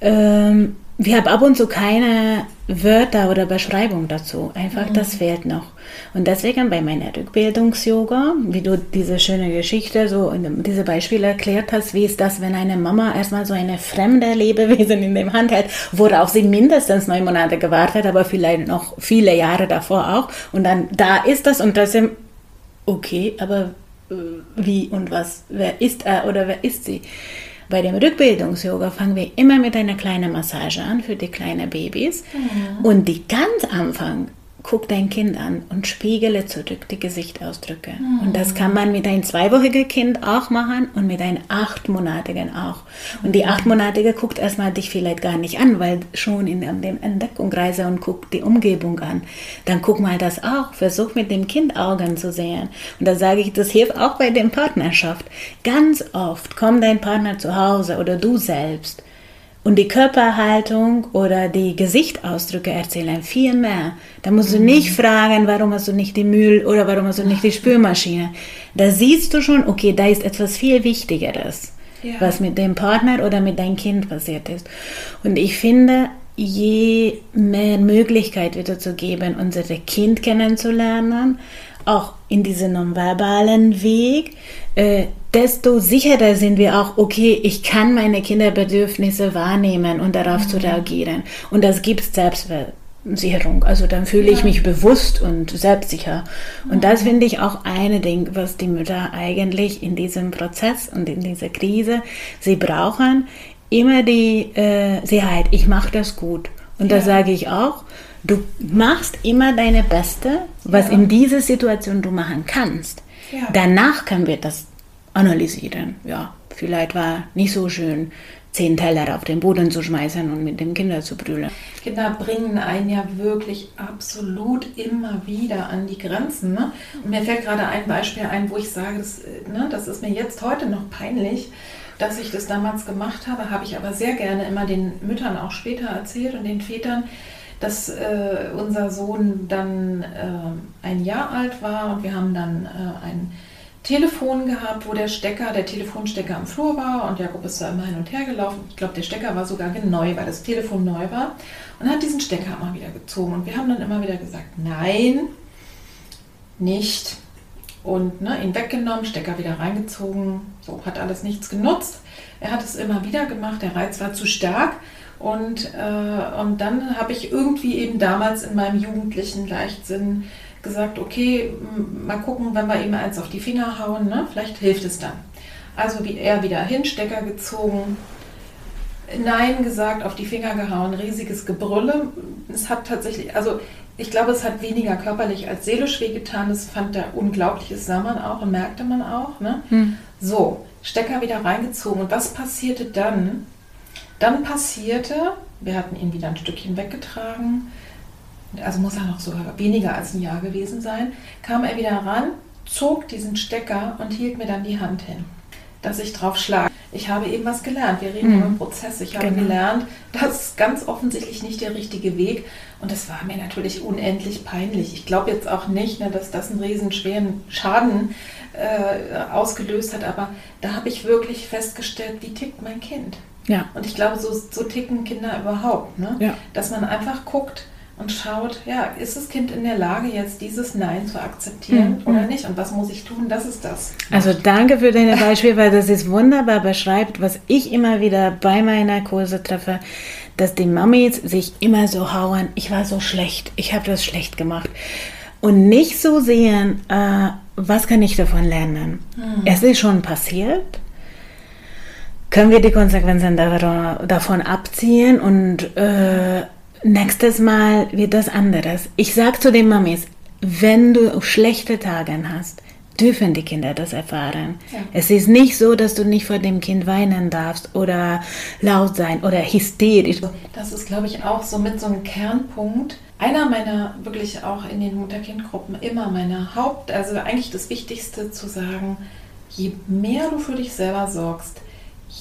ähm, wir haben ab und zu keine Wörter oder Beschreibung dazu. Einfach, mhm. das fehlt noch. Und deswegen bei meiner Rückbildungs-Yoga, wie du diese schöne Geschichte, so diese Beispiele erklärt hast, wie ist das, wenn eine Mama erstmal so eine fremde Lebewesen in dem Hand hält, worauf sie mindestens neun Monate gewartet, aber vielleicht noch viele Jahre davor auch. Und dann da ist das und trotzdem, okay, aber äh, wie und was, wer ist er oder wer ist sie? Bei dem Rückbildungs-Yoga fangen wir immer mit einer kleinen Massage an für die kleinen Babys. Mhm. Und die ganz Anfang guck dein Kind an und spiegele zurück die Gesichtsausdrücke. Mhm. Und das kann man mit einem zweiwöchigen Kind auch machen und mit einem achtmonatigen auch. Und die achtmonatige guckt erstmal dich vielleicht gar nicht an, weil schon in dem Entdeckungsreise und guckt die Umgebung an. Dann guck mal das auch. Versuch mit dem Kind Augen zu sehen. Und da sage ich, das hilft auch bei der Partnerschaft. Ganz oft kommt dein Partner zu Hause oder du selbst und die Körperhaltung oder die Gesichtsausdrücke erzählen viel mehr. Da musst du nicht mhm. fragen, warum hast du nicht die Müll oder warum hast du nicht die [LAUGHS] Spülmaschine. Da siehst du schon, okay, da ist etwas viel Wichtigeres, ja. was mit dem Partner oder mit deinem Kind passiert ist. Und ich finde, je mehr Möglichkeit wieder zu geben, unser Kind kennenzulernen, auch in diesem nonverbalen Weg, äh, desto sicherer sind wir auch, okay, ich kann meine Kinderbedürfnisse wahrnehmen und darauf mhm. zu reagieren. Und das gibt Selbstsicherung. Also dann fühle ja. ich mich bewusst und selbstsicher. Und mhm. das finde ich auch eine Ding, was die Mütter eigentlich in diesem Prozess und in dieser Krise, sie brauchen immer die äh, Sicherheit, ich mache das gut. Und ja. da sage ich auch, du machst immer deine Beste, was ja. in dieser Situation du machen kannst. Ja. Danach können wir das analysieren. Ja, vielleicht war nicht so schön. zehn Teller auf den Boden zu schmeißen und mit dem Kinder zu brüllen. Kinder bringen einen ja wirklich absolut immer wieder an die Grenzen. Ne? Und mir fällt gerade ein Beispiel ein, wo ich sage, das, ne, das ist mir jetzt heute noch peinlich, dass ich das damals gemacht habe, habe ich aber sehr gerne immer den Müttern auch später erzählt und den Vätern, dass äh, unser Sohn dann äh, ein Jahr alt war und wir haben dann äh, ein Telefon gehabt, wo der Stecker, der Telefonstecker am Flur war und Jakob ist da immer hin und her gelaufen. Ich glaube, der Stecker war sogar neu, weil das Telefon neu war und hat diesen Stecker immer wieder gezogen. Und wir haben dann immer wieder gesagt, nein, nicht. Und ne, ihn weggenommen, Stecker wieder reingezogen. So hat alles nichts genutzt. Er hat es immer wieder gemacht, der Reiz war zu stark. Und, äh, und dann habe ich irgendwie eben damals in meinem jugendlichen Leichtsinn gesagt, okay, mal gucken, wenn wir ihm eins auf die Finger hauen, ne? vielleicht hilft es dann. Also wie er wieder Hinstecker gezogen, Nein gesagt, auf die Finger gehauen, riesiges Gebrülle. Es hat tatsächlich, also ich glaube, es hat weniger körperlich als seelisch wehgetan. Das fand der unglaubliches sah man auch und merkte man auch. Ne? Hm. So, Stecker wieder reingezogen. Und was passierte dann? Dann passierte, wir hatten ihn wieder ein Stückchen weggetragen, also muss er noch sogar weniger als ein Jahr gewesen sein, kam er wieder ran, zog diesen Stecker und hielt mir dann die Hand hin, dass ich drauf schlage. Ich habe eben was gelernt. Wir reden mhm. über Prozesse. Ich habe genau. gelernt, das ist ganz offensichtlich nicht der richtige Weg. Und das war mir natürlich unendlich peinlich. Ich glaube jetzt auch nicht, ne, dass das einen riesen schweren Schaden äh, ausgelöst hat, aber da habe ich wirklich festgestellt, wie tickt mein Kind. Ja. Und ich glaube, so, so ticken Kinder überhaupt. Ne? Ja. Dass man einfach guckt, und schaut, ja, ist das Kind in der Lage, jetzt dieses Nein zu akzeptieren mhm. oder nicht? Und was muss ich tun, dass es das? Also danke für deine Beispiele, weil das ist wunderbar beschreibt, was ich immer wieder bei meiner Kurse treffe, dass die Mamis sich immer so hauen, ich war so schlecht, ich habe das schlecht gemacht. Und nicht so sehen, äh, was kann ich davon lernen? Mhm. Es ist schon passiert. Können wir die Konsequenzen davon abziehen und äh, Nächstes Mal wird das anderes. Ich sage zu den Mamis, wenn du schlechte Tage hast, dürfen die Kinder das erfahren. Ja. Es ist nicht so, dass du nicht vor dem Kind weinen darfst oder laut sein oder hysterisch. Das ist, glaube ich, auch so mit so einem Kernpunkt. Einer meiner, wirklich auch in den Mutter-Kind-Gruppen, immer meine Haupt-, also eigentlich das Wichtigste zu sagen, je mehr du für dich selber sorgst,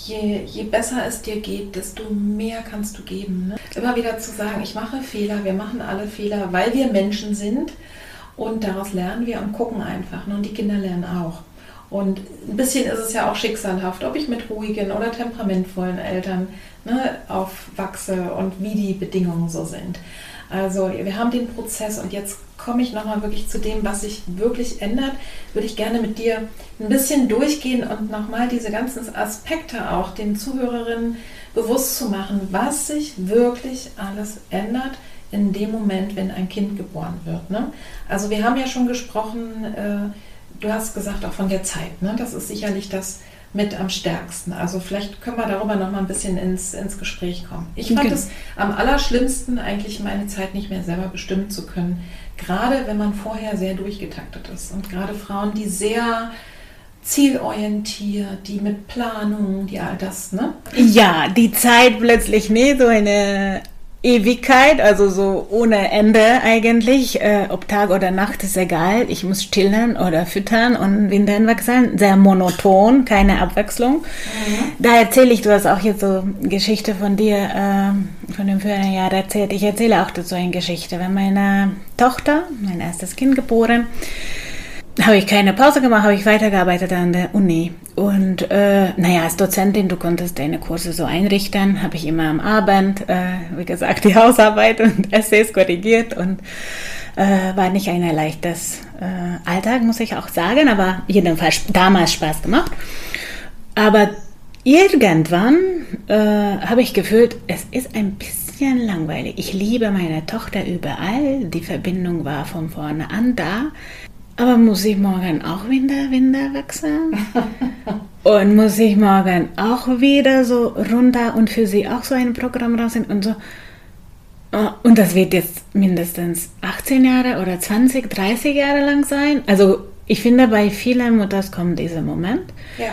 je, je besser es dir geht, desto mehr kannst du geben. Ne? Immer wieder zu sagen, ich mache Fehler, wir machen alle Fehler, weil wir Menschen sind und daraus lernen wir und gucken einfach. Ne? Und die Kinder lernen auch. Und ein bisschen ist es ja auch schicksalhaft, ob ich mit ruhigen oder temperamentvollen Eltern ne, aufwachse und wie die Bedingungen so sind. Also wir haben den Prozess und jetzt komme ich nochmal wirklich zu dem, was sich wirklich ändert. Würde ich gerne mit dir ein bisschen durchgehen und nochmal diese ganzen Aspekte auch den Zuhörerinnen bewusst zu machen, was sich wirklich alles ändert in dem Moment, wenn ein Kind geboren wird. Ne? Also wir haben ja schon gesprochen, äh, du hast gesagt auch von der Zeit. Ne? Das ist sicherlich das mit am stärksten. Also vielleicht können wir darüber noch mal ein bisschen ins, ins Gespräch kommen. Ich fand okay. es am allerschlimmsten, eigentlich meine Zeit nicht mehr selber bestimmen zu können. Gerade wenn man vorher sehr durchgetaktet ist. Und gerade Frauen, die sehr zielorientiert, die mit Planung, die all das, ne? Ja, die Zeit plötzlich nicht so eine Ewigkeit, also so ohne Ende eigentlich. Äh, ob Tag oder Nacht ist egal. Ich muss stillen oder füttern und Windeln wechseln. Sehr monoton, keine Abwechslung. Mhm. Da erzähle ich, du hast auch jetzt so Geschichte von dir, äh, von dem früheren Jahr erzählt. Ich erzähle auch dazu eine Geschichte. Wenn meine Tochter, mein erstes Kind geboren, habe ich keine Pause gemacht, habe ich weitergearbeitet an der Uni. Und äh, naja, als Dozentin, du konntest deine Kurse so einrichten, habe ich immer am Abend, äh, wie gesagt, die Hausarbeit und [LAUGHS] Essays korrigiert und äh, war nicht ein leichtes äh, Alltag, muss ich auch sagen, aber jedenfalls damals Spaß gemacht. Aber irgendwann äh, habe ich gefühlt, es ist ein bisschen langweilig. Ich liebe meine Tochter überall, die Verbindung war von vorne an da. Aber muss ich morgen auch wieder Winde wechseln? [LAUGHS] und muss ich morgen auch wieder so runter und für sie auch so ein Programm rausnehmen und so. Oh, und das wird jetzt mindestens 18 Jahre oder 20, 30 Jahre lang sein. Also ich finde, bei vielen Mutters kommt dieser Moment. Ja.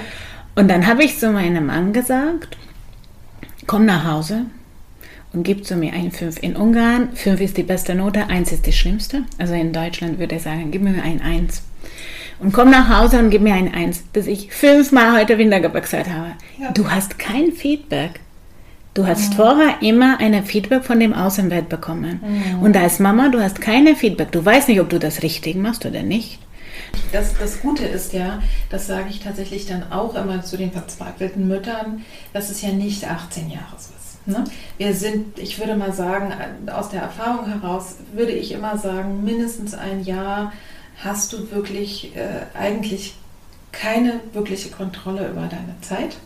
Und dann habe ich zu meinem Mann gesagt, komm nach Hause und gib zu mir ein 5. In Ungarn, 5 ist die beste Note, 1 ist die schlimmste. Also in Deutschland würde ich sagen, gib mir ein 1. Und komm nach Hause und gib mir ein 1, bis ich fünfmal heute Wintergeburtstag habe. Ja. Du hast kein Feedback. Du hast mhm. vorher immer eine Feedback von dem Außenwelt bekommen. Mhm. Und als Mama, du hast keine Feedback. Du weißt nicht, ob du das richtig machst oder nicht. Das, das Gute ist ja, das sage ich tatsächlich dann auch immer zu den verzweifelten Müttern, das ist ja nicht 18 Jahre was. Ne? Wir sind, ich würde mal sagen, aus der Erfahrung heraus würde ich immer sagen, mindestens ein Jahr hast du wirklich äh, eigentlich keine wirkliche Kontrolle über deine Zeit.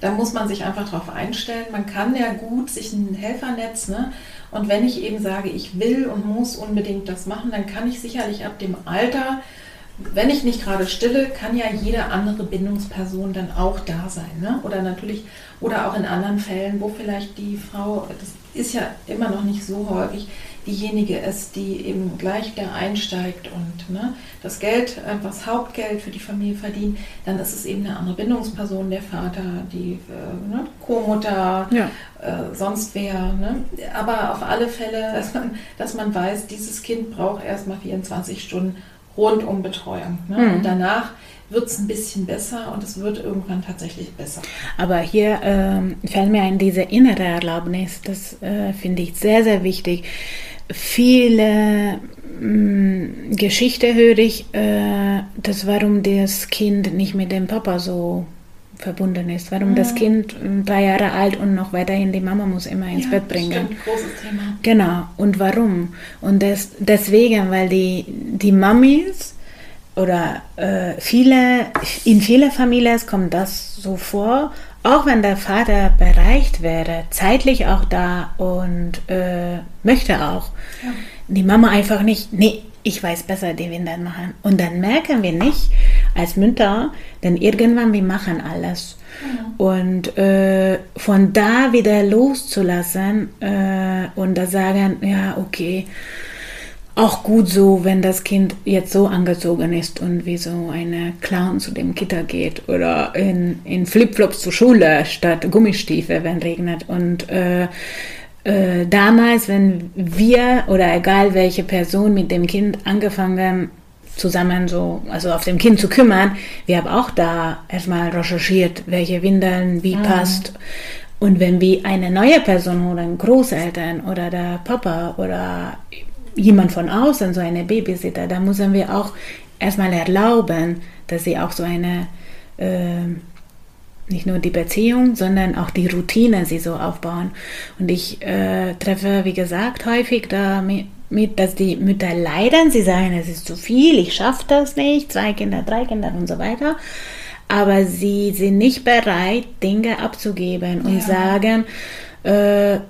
Da muss man sich einfach darauf einstellen. Man kann ja gut sich ein Helfernetz, ne? Und wenn ich eben sage, ich will und muss unbedingt das machen, dann kann ich sicherlich ab dem Alter wenn ich nicht gerade stille, kann ja jede andere Bindungsperson dann auch da sein. Ne? Oder natürlich, oder auch in anderen Fällen, wo vielleicht die Frau, das ist ja immer noch nicht so häufig, diejenige ist, die eben gleich wieder einsteigt und ne, das Geld, das Hauptgeld für die Familie verdient, dann ist es eben eine andere Bindungsperson, der Vater, die äh, ne, Co-Mutter, ja. äh, sonst wer. Ne? Aber auf alle Fälle, [LAUGHS] dass man, dass man weiß, dieses Kind braucht erstmal 24 Stunden rundum Betreuung. Ne? Mhm. Und danach wird es ein bisschen besser und es wird irgendwann tatsächlich besser. Aber hier ähm, fällt mir ein, diese innere Erlaubnis, das äh, finde ich sehr, sehr wichtig. Viele mh, mm, Geschichte höre ich, äh, das warum das Kind nicht mit dem Papa so verbunden ist, warum mhm. das Kind drei Jahre alt und noch weiterhin die Mama muss immer ins ja, Bett bringen. Stimmt, großes Thema. Genau. Und warum? Und das, deswegen, weil die, die Mamis oder äh, viele, in vielen Familien kommt das so vor, auch wenn der Vater bereicht wäre, zeitlich auch da und äh, möchte auch, ja. die Mama einfach nicht, nee, ich weiß besser, die Windeln machen. Und dann merken wir nicht als Mütter, denn irgendwann wir machen alles. Ja. Und äh, von da wieder loszulassen äh, und da sagen, ja, okay, auch gut so, wenn das Kind jetzt so angezogen ist und wie so eine Clown zu dem Kita geht oder in, in Flipflops zur Schule statt Gummistiefel, wenn regnet. Und äh, äh, damals, wenn wir oder egal welche Person mit dem Kind angefangen zusammen so, also auf dem Kind zu kümmern, wir haben auch da erstmal recherchiert, welche Windeln wie mhm. passt. Und wenn wir eine neue Person holen, Großeltern oder der Papa oder jemand von außen, so eine Babysitter, da müssen wir auch erstmal erlauben, dass sie auch so eine, äh, nicht nur die Beziehung, sondern auch die Routine sie so aufbauen. Und ich äh, treffe, wie gesagt, häufig damit, dass die Mütter leiden. Sie sagen, es ist zu viel, ich schaffe das nicht, zwei Kinder, drei Kinder und so weiter. Aber sie sind nicht bereit, Dinge abzugeben und ja. sagen, äh,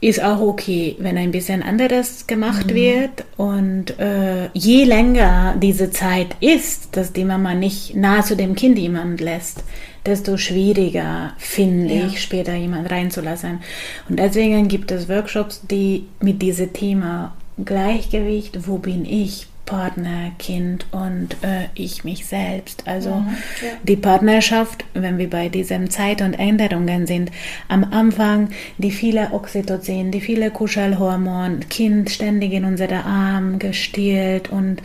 ist auch okay, wenn ein bisschen anderes gemacht mhm. wird. Und äh, je länger diese Zeit ist, dass die Mama nicht nahe zu dem Kind jemand lässt, desto schwieriger finde ja. ich, später jemand reinzulassen. Und deswegen gibt es Workshops, die mit diesem Thema Gleichgewicht, wo bin ich, Partner, Kind und äh, ich mich selbst. Also mhm, ja. die Partnerschaft, wenn wir bei diesem Zeit und Änderungen sind, am Anfang die viele Oxytocin, die viele Kuschelhormon, Kind ständig in unsere Arm gestillt und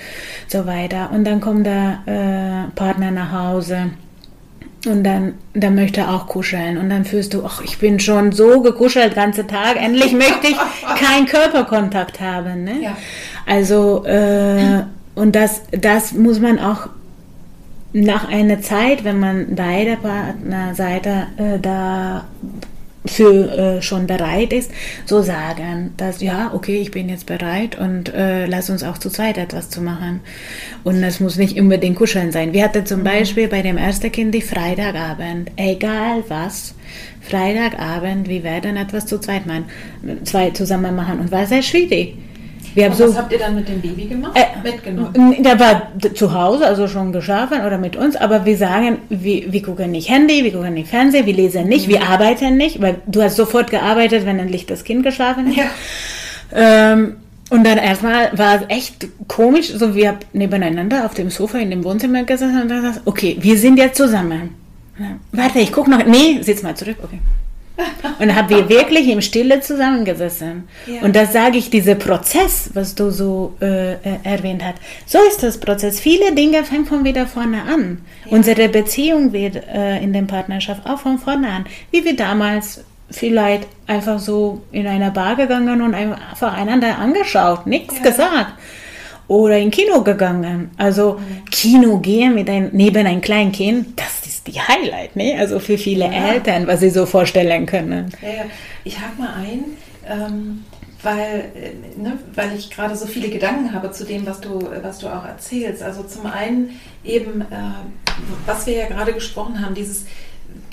so weiter. Und dann kommt der äh, Partner nach Hause. Und dann, dann möchte er auch kuscheln. Und dann fühlst du, ach, ich bin schon so gekuschelt den ganzen Tag. Endlich möchte ich keinen Körperkontakt haben. Ne? Ja. Also, äh, und das, das muss man auch nach einer Zeit, wenn man beide Partnerseite äh, da für äh, schon bereit ist, so sagen, dass ja, okay, ich bin jetzt bereit und äh, lass uns auch zu zweit etwas zu machen. Und es muss nicht unbedingt kuscheln sein. Wir hatten zum mhm. Beispiel bei dem ersten Kind die Freitagabend, egal was, Freitagabend, wir werden etwas zu zweit machen, zwei zusammen machen und war sehr schwierig wir haben so, was habt ihr dann mit dem Baby gemacht? Äh, Mitgenommen? Der war zu Hause, also schon geschlafen oder mit uns, aber wir sagen, wir, wir gucken nicht Handy, wir gucken nicht Fernsehen, wir lesen nicht, mhm. wir arbeiten nicht, weil du hast sofort gearbeitet, wenn endlich das Kind geschlafen ist. Ja. Ähm, und dann erstmal war es echt komisch, so wir nebeneinander auf dem Sofa in dem Wohnzimmer gesessen und dann gesagt, okay, wir sind jetzt zusammen. Warte, ich gucke noch. Nee, sitz mal zurück, okay. Und haben wir wirklich im Stille zusammengesessen. Ja. Und das sage ich, dieser Prozess, was du so äh, äh, erwähnt hast, so ist das Prozess. Viele Dinge fangen von wieder vorne an. Ja. Unsere Beziehung wird äh, in der Partnerschaft auch von vorne an. Wie wir damals vielleicht einfach so in einer Bar gegangen und einfach einander angeschaut, nichts ja. gesagt. Oder in Kino gegangen. Also mhm. Kino gehen mit ein, neben einem kleinen Kind, das ist die Highlight, ne? Also für viele ja. Eltern, was sie so vorstellen können. Ja, ja. Ich hake mal ein, ähm, weil, äh, ne, weil ich gerade so viele Gedanken habe zu dem, was du, was du auch erzählst. Also zum einen eben, äh, was wir ja gerade gesprochen haben, dieses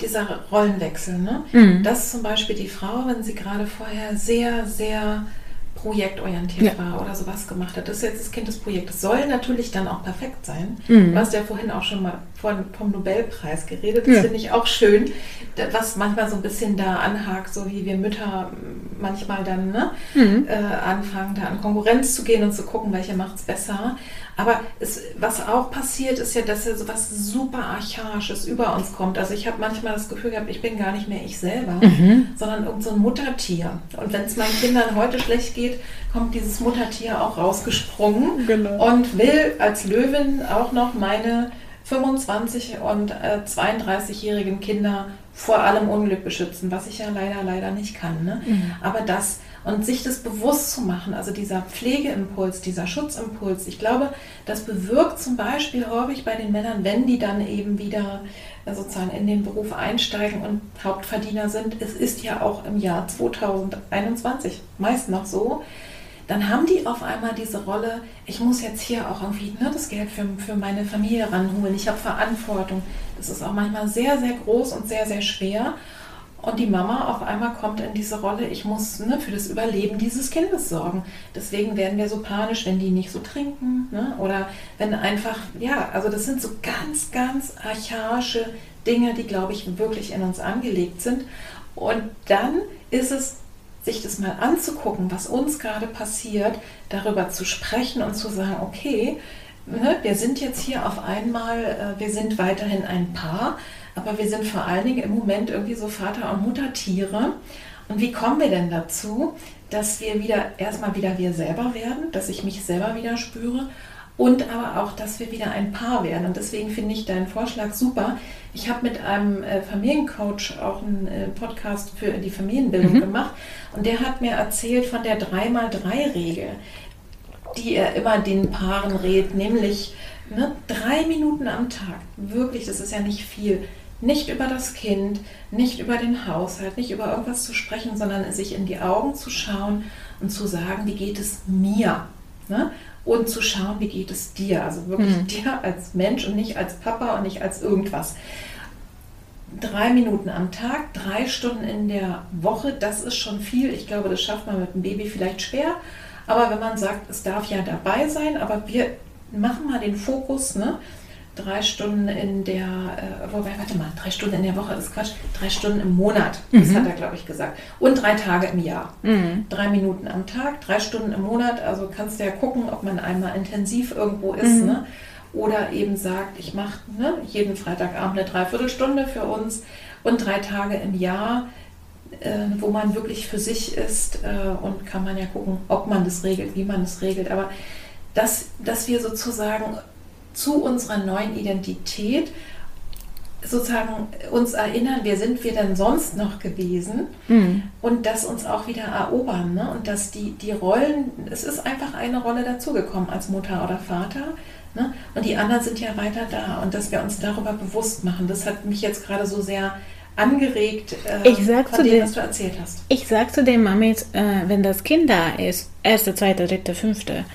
dieser Rollenwechsel. Ne? Mhm. Dass zum Beispiel die Frau, wenn sie gerade vorher sehr, sehr projektorientiert ja. war oder sowas gemacht hat. Das ist jetzt das Kind des Projektes. Soll natürlich dann auch perfekt sein. Mhm. Du hast ja vorhin auch schon mal vom Nobelpreis geredet. Das ja. finde ich auch schön, was manchmal so ein bisschen da anhakt, so wie wir Mütter manchmal dann ne, mhm. äh, anfangen, da an Konkurrenz zu gehen und zu gucken, welche macht es besser. Aber es, was auch passiert, ist ja, dass ja so was super Archaisches über uns kommt. Also ich habe manchmal das Gefühl gehabt, ich bin gar nicht mehr ich selber, mhm. sondern irgend so ein Muttertier. Und wenn es meinen Kindern heute schlecht geht, kommt dieses Muttertier auch rausgesprungen genau. und will als Löwin auch noch meine 25 und äh, 32-jährigen Kinder vor allem Unglück beschützen, was ich ja leider, leider nicht kann. Ne? Mhm. Aber das und sich das bewusst zu machen, also dieser Pflegeimpuls, dieser Schutzimpuls, ich glaube, das bewirkt zum Beispiel häufig bei den Männern, wenn die dann eben wieder äh, sozusagen in den Beruf einsteigen und Hauptverdiener sind. Es ist ja auch im Jahr 2021 meist noch so, dann haben die auf einmal diese Rolle, ich muss jetzt hier auch irgendwie ne, das Geld für, für meine Familie ranholen, ich habe Verantwortung. Das ist auch manchmal sehr, sehr groß und sehr, sehr schwer. Und die Mama auf einmal kommt in diese Rolle, ich muss ne, für das Überleben dieses Kindes sorgen. Deswegen werden wir so panisch, wenn die nicht so trinken. Ne? Oder wenn einfach, ja, also das sind so ganz, ganz archaische Dinge, die, glaube ich, wirklich in uns angelegt sind. Und dann ist es, sich das mal anzugucken, was uns gerade passiert, darüber zu sprechen und zu sagen, okay, ne, wir sind jetzt hier auf einmal, äh, wir sind weiterhin ein Paar, aber wir sind vor allen Dingen im Moment irgendwie so Vater- und Muttertiere. Und wie kommen wir denn dazu, dass wir wieder erstmal wieder wir selber werden, dass ich mich selber wieder spüre und aber auch, dass wir wieder ein Paar werden. Und deswegen finde ich deinen Vorschlag super. Ich habe mit einem äh, Familiencoach auch einen äh, Podcast für die Familienbildung mhm. gemacht und der hat mir erzählt von der 3x3-Regel, die er immer den Paaren rät, nämlich ne, drei Minuten am Tag. Wirklich, das ist ja nicht viel nicht über das Kind, nicht über den Haushalt, nicht über irgendwas zu sprechen, sondern sich in die Augen zu schauen und zu sagen, wie geht es mir? Ne? Und zu schauen, wie geht es dir? Also wirklich mhm. dir als Mensch und nicht als Papa und nicht als irgendwas. Drei Minuten am Tag, drei Stunden in der Woche, das ist schon viel. Ich glaube, das schafft man mit dem Baby vielleicht schwer. Aber wenn man sagt, es darf ja dabei sein, aber wir machen mal den Fokus, ne? Drei Stunden in der, äh, wobei, warte mal, drei Stunden in der Woche ist Quatsch, drei Stunden im Monat, das mhm. hat er, glaube ich, gesagt. Und drei Tage im Jahr. Mhm. Drei Minuten am Tag, drei Stunden im Monat, also kannst du ja gucken, ob man einmal intensiv irgendwo ist, mhm. ne? Oder eben sagt, ich mache ne, jeden Freitagabend eine Dreiviertelstunde für uns und drei Tage im Jahr, äh, wo man wirklich für sich ist äh, und kann man ja gucken, ob man das regelt, wie man das regelt. Aber dass, dass wir sozusagen zu unserer neuen Identität sozusagen uns erinnern, wer sind wir denn sonst noch gewesen mhm. und das uns auch wieder erobern. Ne? Und dass die, die Rollen, es ist einfach eine Rolle dazugekommen als Mutter oder Vater. Ne? Und die anderen sind ja weiter da und dass wir uns darüber bewusst machen. Das hat mich jetzt gerade so sehr angeregt äh, ich sag von dem, dem, was du erzählt hast. Ich sage zu den Mamis, äh, wenn das Kind da ist, erste, zweite, dritte, fünfte,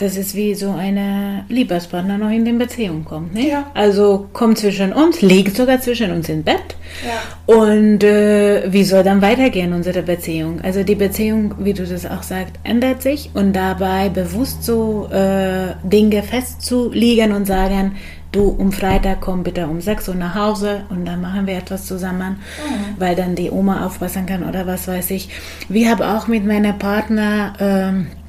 das ist wie so eine Liebespartner noch in die Beziehung kommt. Ne? Ja. Also kommt zwischen uns, liegt sogar zwischen uns im Bett. Ja. Und äh, wie soll dann weitergehen unsere Beziehung? Also die Beziehung, wie du das auch sagst, ändert sich und dabei bewusst so äh, Dinge festzulegen und sagen, du um Freitag komm bitte um 6 Uhr nach Hause und dann machen wir etwas zusammen, mhm. weil dann die Oma aufpassen kann oder was weiß ich. Wir haben auch mit meinem Partner... Äh,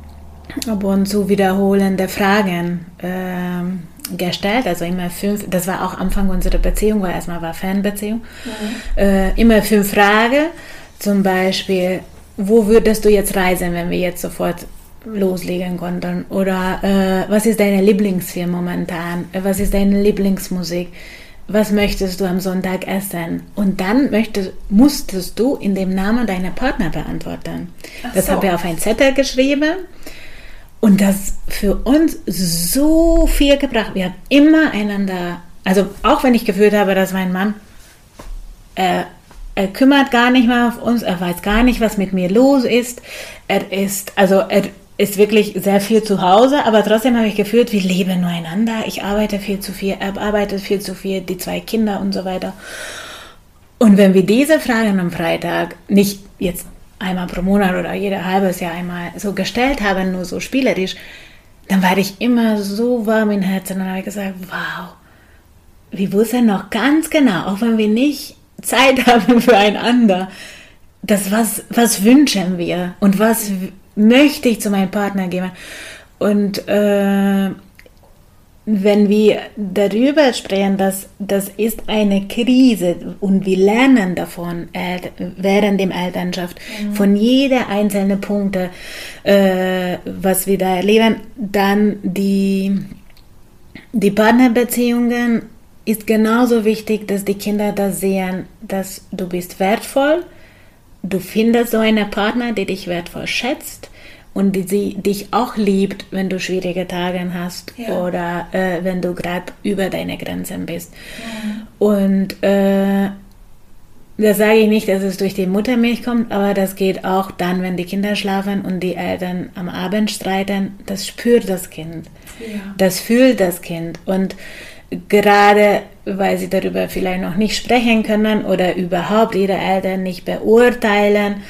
ab und zu wiederholende Fragen. Ähm, gestellt, also immer fünf, das war auch Anfang unserer Beziehung, weil erstmal war Fernbeziehung, mhm. äh, immer fünf Fragen, zum Beispiel, wo würdest du jetzt reisen, wenn wir jetzt sofort loslegen konnten? Oder äh, was ist deine Lieblingsfilm momentan? Was ist deine Lieblingsmusik? Was möchtest du am Sonntag essen? Und dann möchtest, musstest du in dem Namen deiner Partner beantworten. Ach das so. haben wir auf einen Zettel geschrieben. Und das für uns so viel gebracht. Wir haben immer einander, also auch wenn ich gefühlt habe, dass mein Mann, äh, er kümmert gar nicht mehr auf uns, er weiß gar nicht, was mit mir los ist. Er ist, also er ist wirklich sehr viel zu Hause, aber trotzdem habe ich gefühlt, wir leben nur einander. Ich arbeite viel zu viel, er arbeitet viel zu viel, die zwei Kinder und so weiter. Und wenn wir diese Fragen am Freitag nicht jetzt einmal pro Monat oder jeder halbes Jahr einmal so gestellt habe, nur so spielerisch, dann war ich immer so warm im Herzen und habe gesagt, wow, wir wussten noch ganz genau, auch wenn wir nicht Zeit [LAUGHS] haben füreinander, das was, was wünschen wir und was möchte ich zu meinem Partner geben. Und äh, wenn wir darüber sprechen, dass das ist eine Krise und wir lernen davon während der Elternschaft mhm. von jeder einzelnen Punkte, äh, was wir da erleben, dann die, die Partnerbeziehungen ist genauso wichtig, dass die Kinder das sehen, dass du bist wertvoll, du findest so einen Partner, der dich wertvoll schätzt und die sie dich auch liebt, wenn du schwierige Tage hast ja. oder äh, wenn du gerade über deine Grenzen bist. Ja. Und äh, das sage ich nicht, dass es durch die Muttermilch kommt, aber das geht auch dann, wenn die Kinder schlafen und die Eltern am Abend streiten. Das spürt das Kind. Ja. Das fühlt das Kind. Und gerade weil sie darüber vielleicht noch nicht sprechen können oder überhaupt ihre Eltern nicht beurteilen,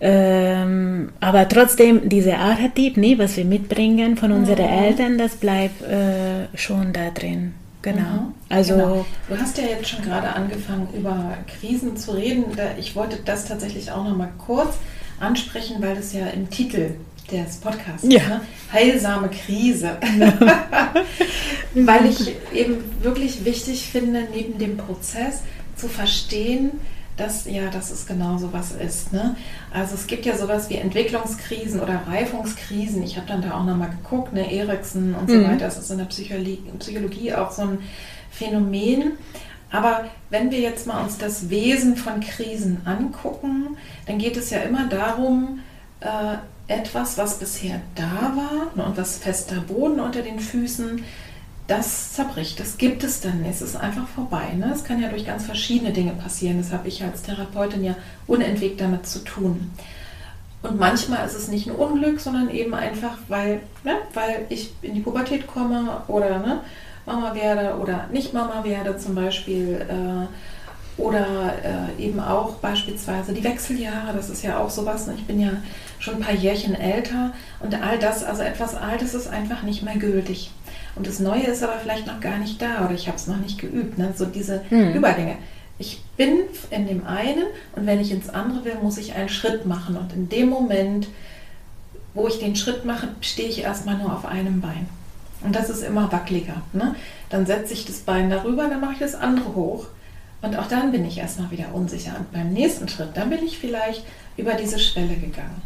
ähm, aber trotzdem, diese Archetyp, nee, was wir mitbringen von unseren mhm. Eltern, das bleibt äh, schon da drin. Genau. Mhm. Also genau. du hast ja jetzt schon gerade angefangen über Krisen zu reden. Ich wollte das tatsächlich auch noch mal kurz ansprechen, weil das ja im Titel des Podcasts ja. ist. Ne? Heilsame Krise. [LAUGHS] weil ich eben wirklich wichtig finde, neben dem Prozess zu verstehen, dass ja, dass es genau so was ist. Ne? Also es gibt ja sowas wie Entwicklungskrisen oder Reifungskrisen. Ich habe dann da auch nochmal geguckt, ne, Erikson und so mhm. weiter. Das ist in der Psychologie, Psychologie auch so ein Phänomen. Aber wenn wir jetzt mal uns das Wesen von Krisen angucken, dann geht es ja immer darum, äh, etwas, was bisher da war ne, und was fester Boden unter den Füßen, das zerbricht. Das gibt es dann. Es ist einfach vorbei. Ne? Es kann ja durch ganz verschiedene Dinge passieren. Das habe ich als Therapeutin ja unentwegt damit zu tun. Und manchmal ist es nicht ein Unglück, sondern eben einfach, weil, ne, weil ich in die Pubertät komme oder ne, Mama werde oder nicht Mama werde zum Beispiel. Äh, oder äh, eben auch beispielsweise die Wechseljahre, das ist ja auch sowas. Ne? Ich bin ja schon ein paar Jährchen älter und all das, also etwas Altes ist einfach nicht mehr gültig. Und das Neue ist aber vielleicht noch gar nicht da oder ich habe es noch nicht geübt. Ne? So diese hm. Übergänge. Ich bin in dem einen und wenn ich ins andere will, muss ich einen Schritt machen. Und in dem Moment, wo ich den Schritt mache, stehe ich erstmal nur auf einem Bein. Und das ist immer wackeliger. Ne? Dann setze ich das Bein darüber, dann mache ich das andere hoch. Und auch dann bin ich erstmal wieder unsicher. Und beim nächsten Schritt, dann bin ich vielleicht über diese Schwelle gegangen.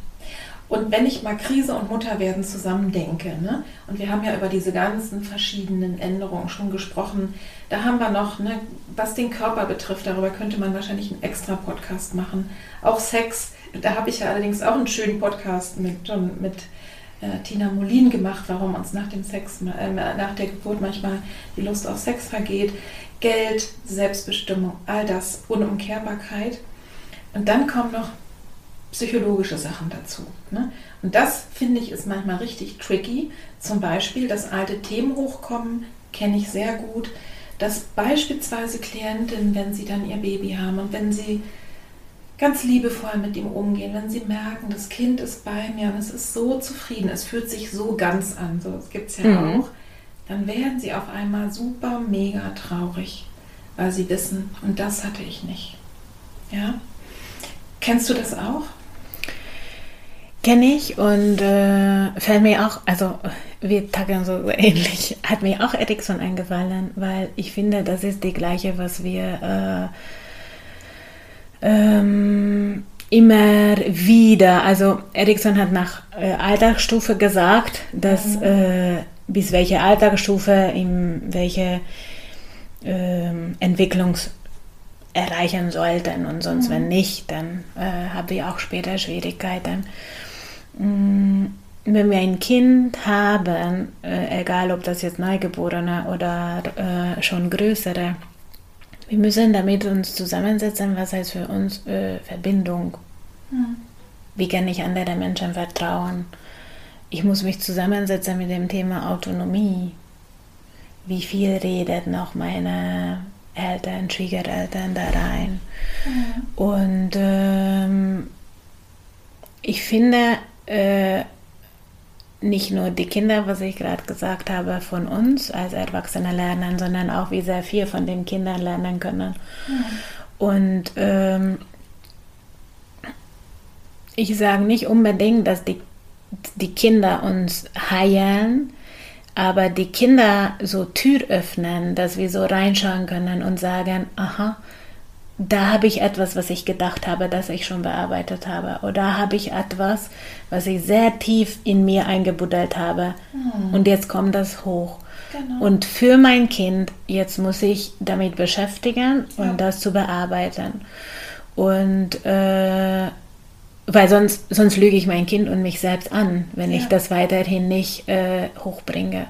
Und wenn ich mal Krise und Mutterwerden zusammen denke, ne, und wir haben ja über diese ganzen verschiedenen Änderungen schon gesprochen, da haben wir noch, ne, was den Körper betrifft, darüber könnte man wahrscheinlich einen extra Podcast machen. Auch Sex, da habe ich ja allerdings auch einen schönen Podcast mit, mit äh, Tina Molin gemacht, warum uns nach dem Sex, äh, nach der Geburt manchmal die Lust auf Sex vergeht. Geld, Selbstbestimmung, all das, Unumkehrbarkeit. Und dann kommen noch psychologische Sachen dazu. Ne? Und das finde ich ist manchmal richtig tricky. Zum Beispiel, dass alte Themen hochkommen, kenne ich sehr gut. Dass beispielsweise Klientinnen, wenn sie dann ihr Baby haben und wenn sie ganz liebevoll mit ihm umgehen, wenn sie merken, das Kind ist bei mir und es ist so zufrieden, es fühlt sich so ganz an, so gibt es ja mhm. auch, dann werden sie auf einmal super, mega traurig, weil sie wissen, und das hatte ich nicht. Ja? Kennst du das auch? Kenne ich und äh, fällt mir auch, also wir tacken so ähnlich, [LAUGHS] hat mir auch Ericsson eingefallen, weil ich finde, das ist die gleiche, was wir äh, ähm, immer wieder, also Ericsson hat nach äh, Alltagsstufe gesagt, dass mhm. äh, bis welche Alltagsstufe, in welche ähm, Entwicklungs erreichen sollten und sonst mhm. wenn nicht, dann äh, habe ich auch später Schwierigkeiten. Mm, wenn wir ein Kind haben, äh, egal ob das jetzt Neugeborene oder äh, schon größere, wir müssen damit uns zusammensetzen, was heißt für uns äh, Verbindung. Mhm. Wie kann ich anderen Menschen vertrauen? Ich muss mich zusammensetzen mit dem Thema Autonomie. Wie viel redet noch meine Eltern, Schwiegereltern da rein? Mhm. Und ähm, ich finde, äh, nicht nur die Kinder, was ich gerade gesagt habe, von uns als Erwachsene lernen, sondern auch wie sehr viel von den Kindern lernen können. Mhm. Und ähm, ich sage nicht unbedingt, dass die, die Kinder uns heilen, aber die Kinder so Tür öffnen, dass wir so reinschauen können und sagen, aha, da habe ich etwas, was ich gedacht habe, dass ich schon bearbeitet habe. Oder habe ich etwas, was ich sehr tief in mir eingebuddelt habe. Mhm. Und jetzt kommt das hoch. Genau. Und für mein Kind, jetzt muss ich damit beschäftigen und ja. das zu bearbeiten. Und äh, weil sonst, sonst lüge ich mein Kind und mich selbst an, wenn ja. ich das weiterhin nicht äh, hochbringe.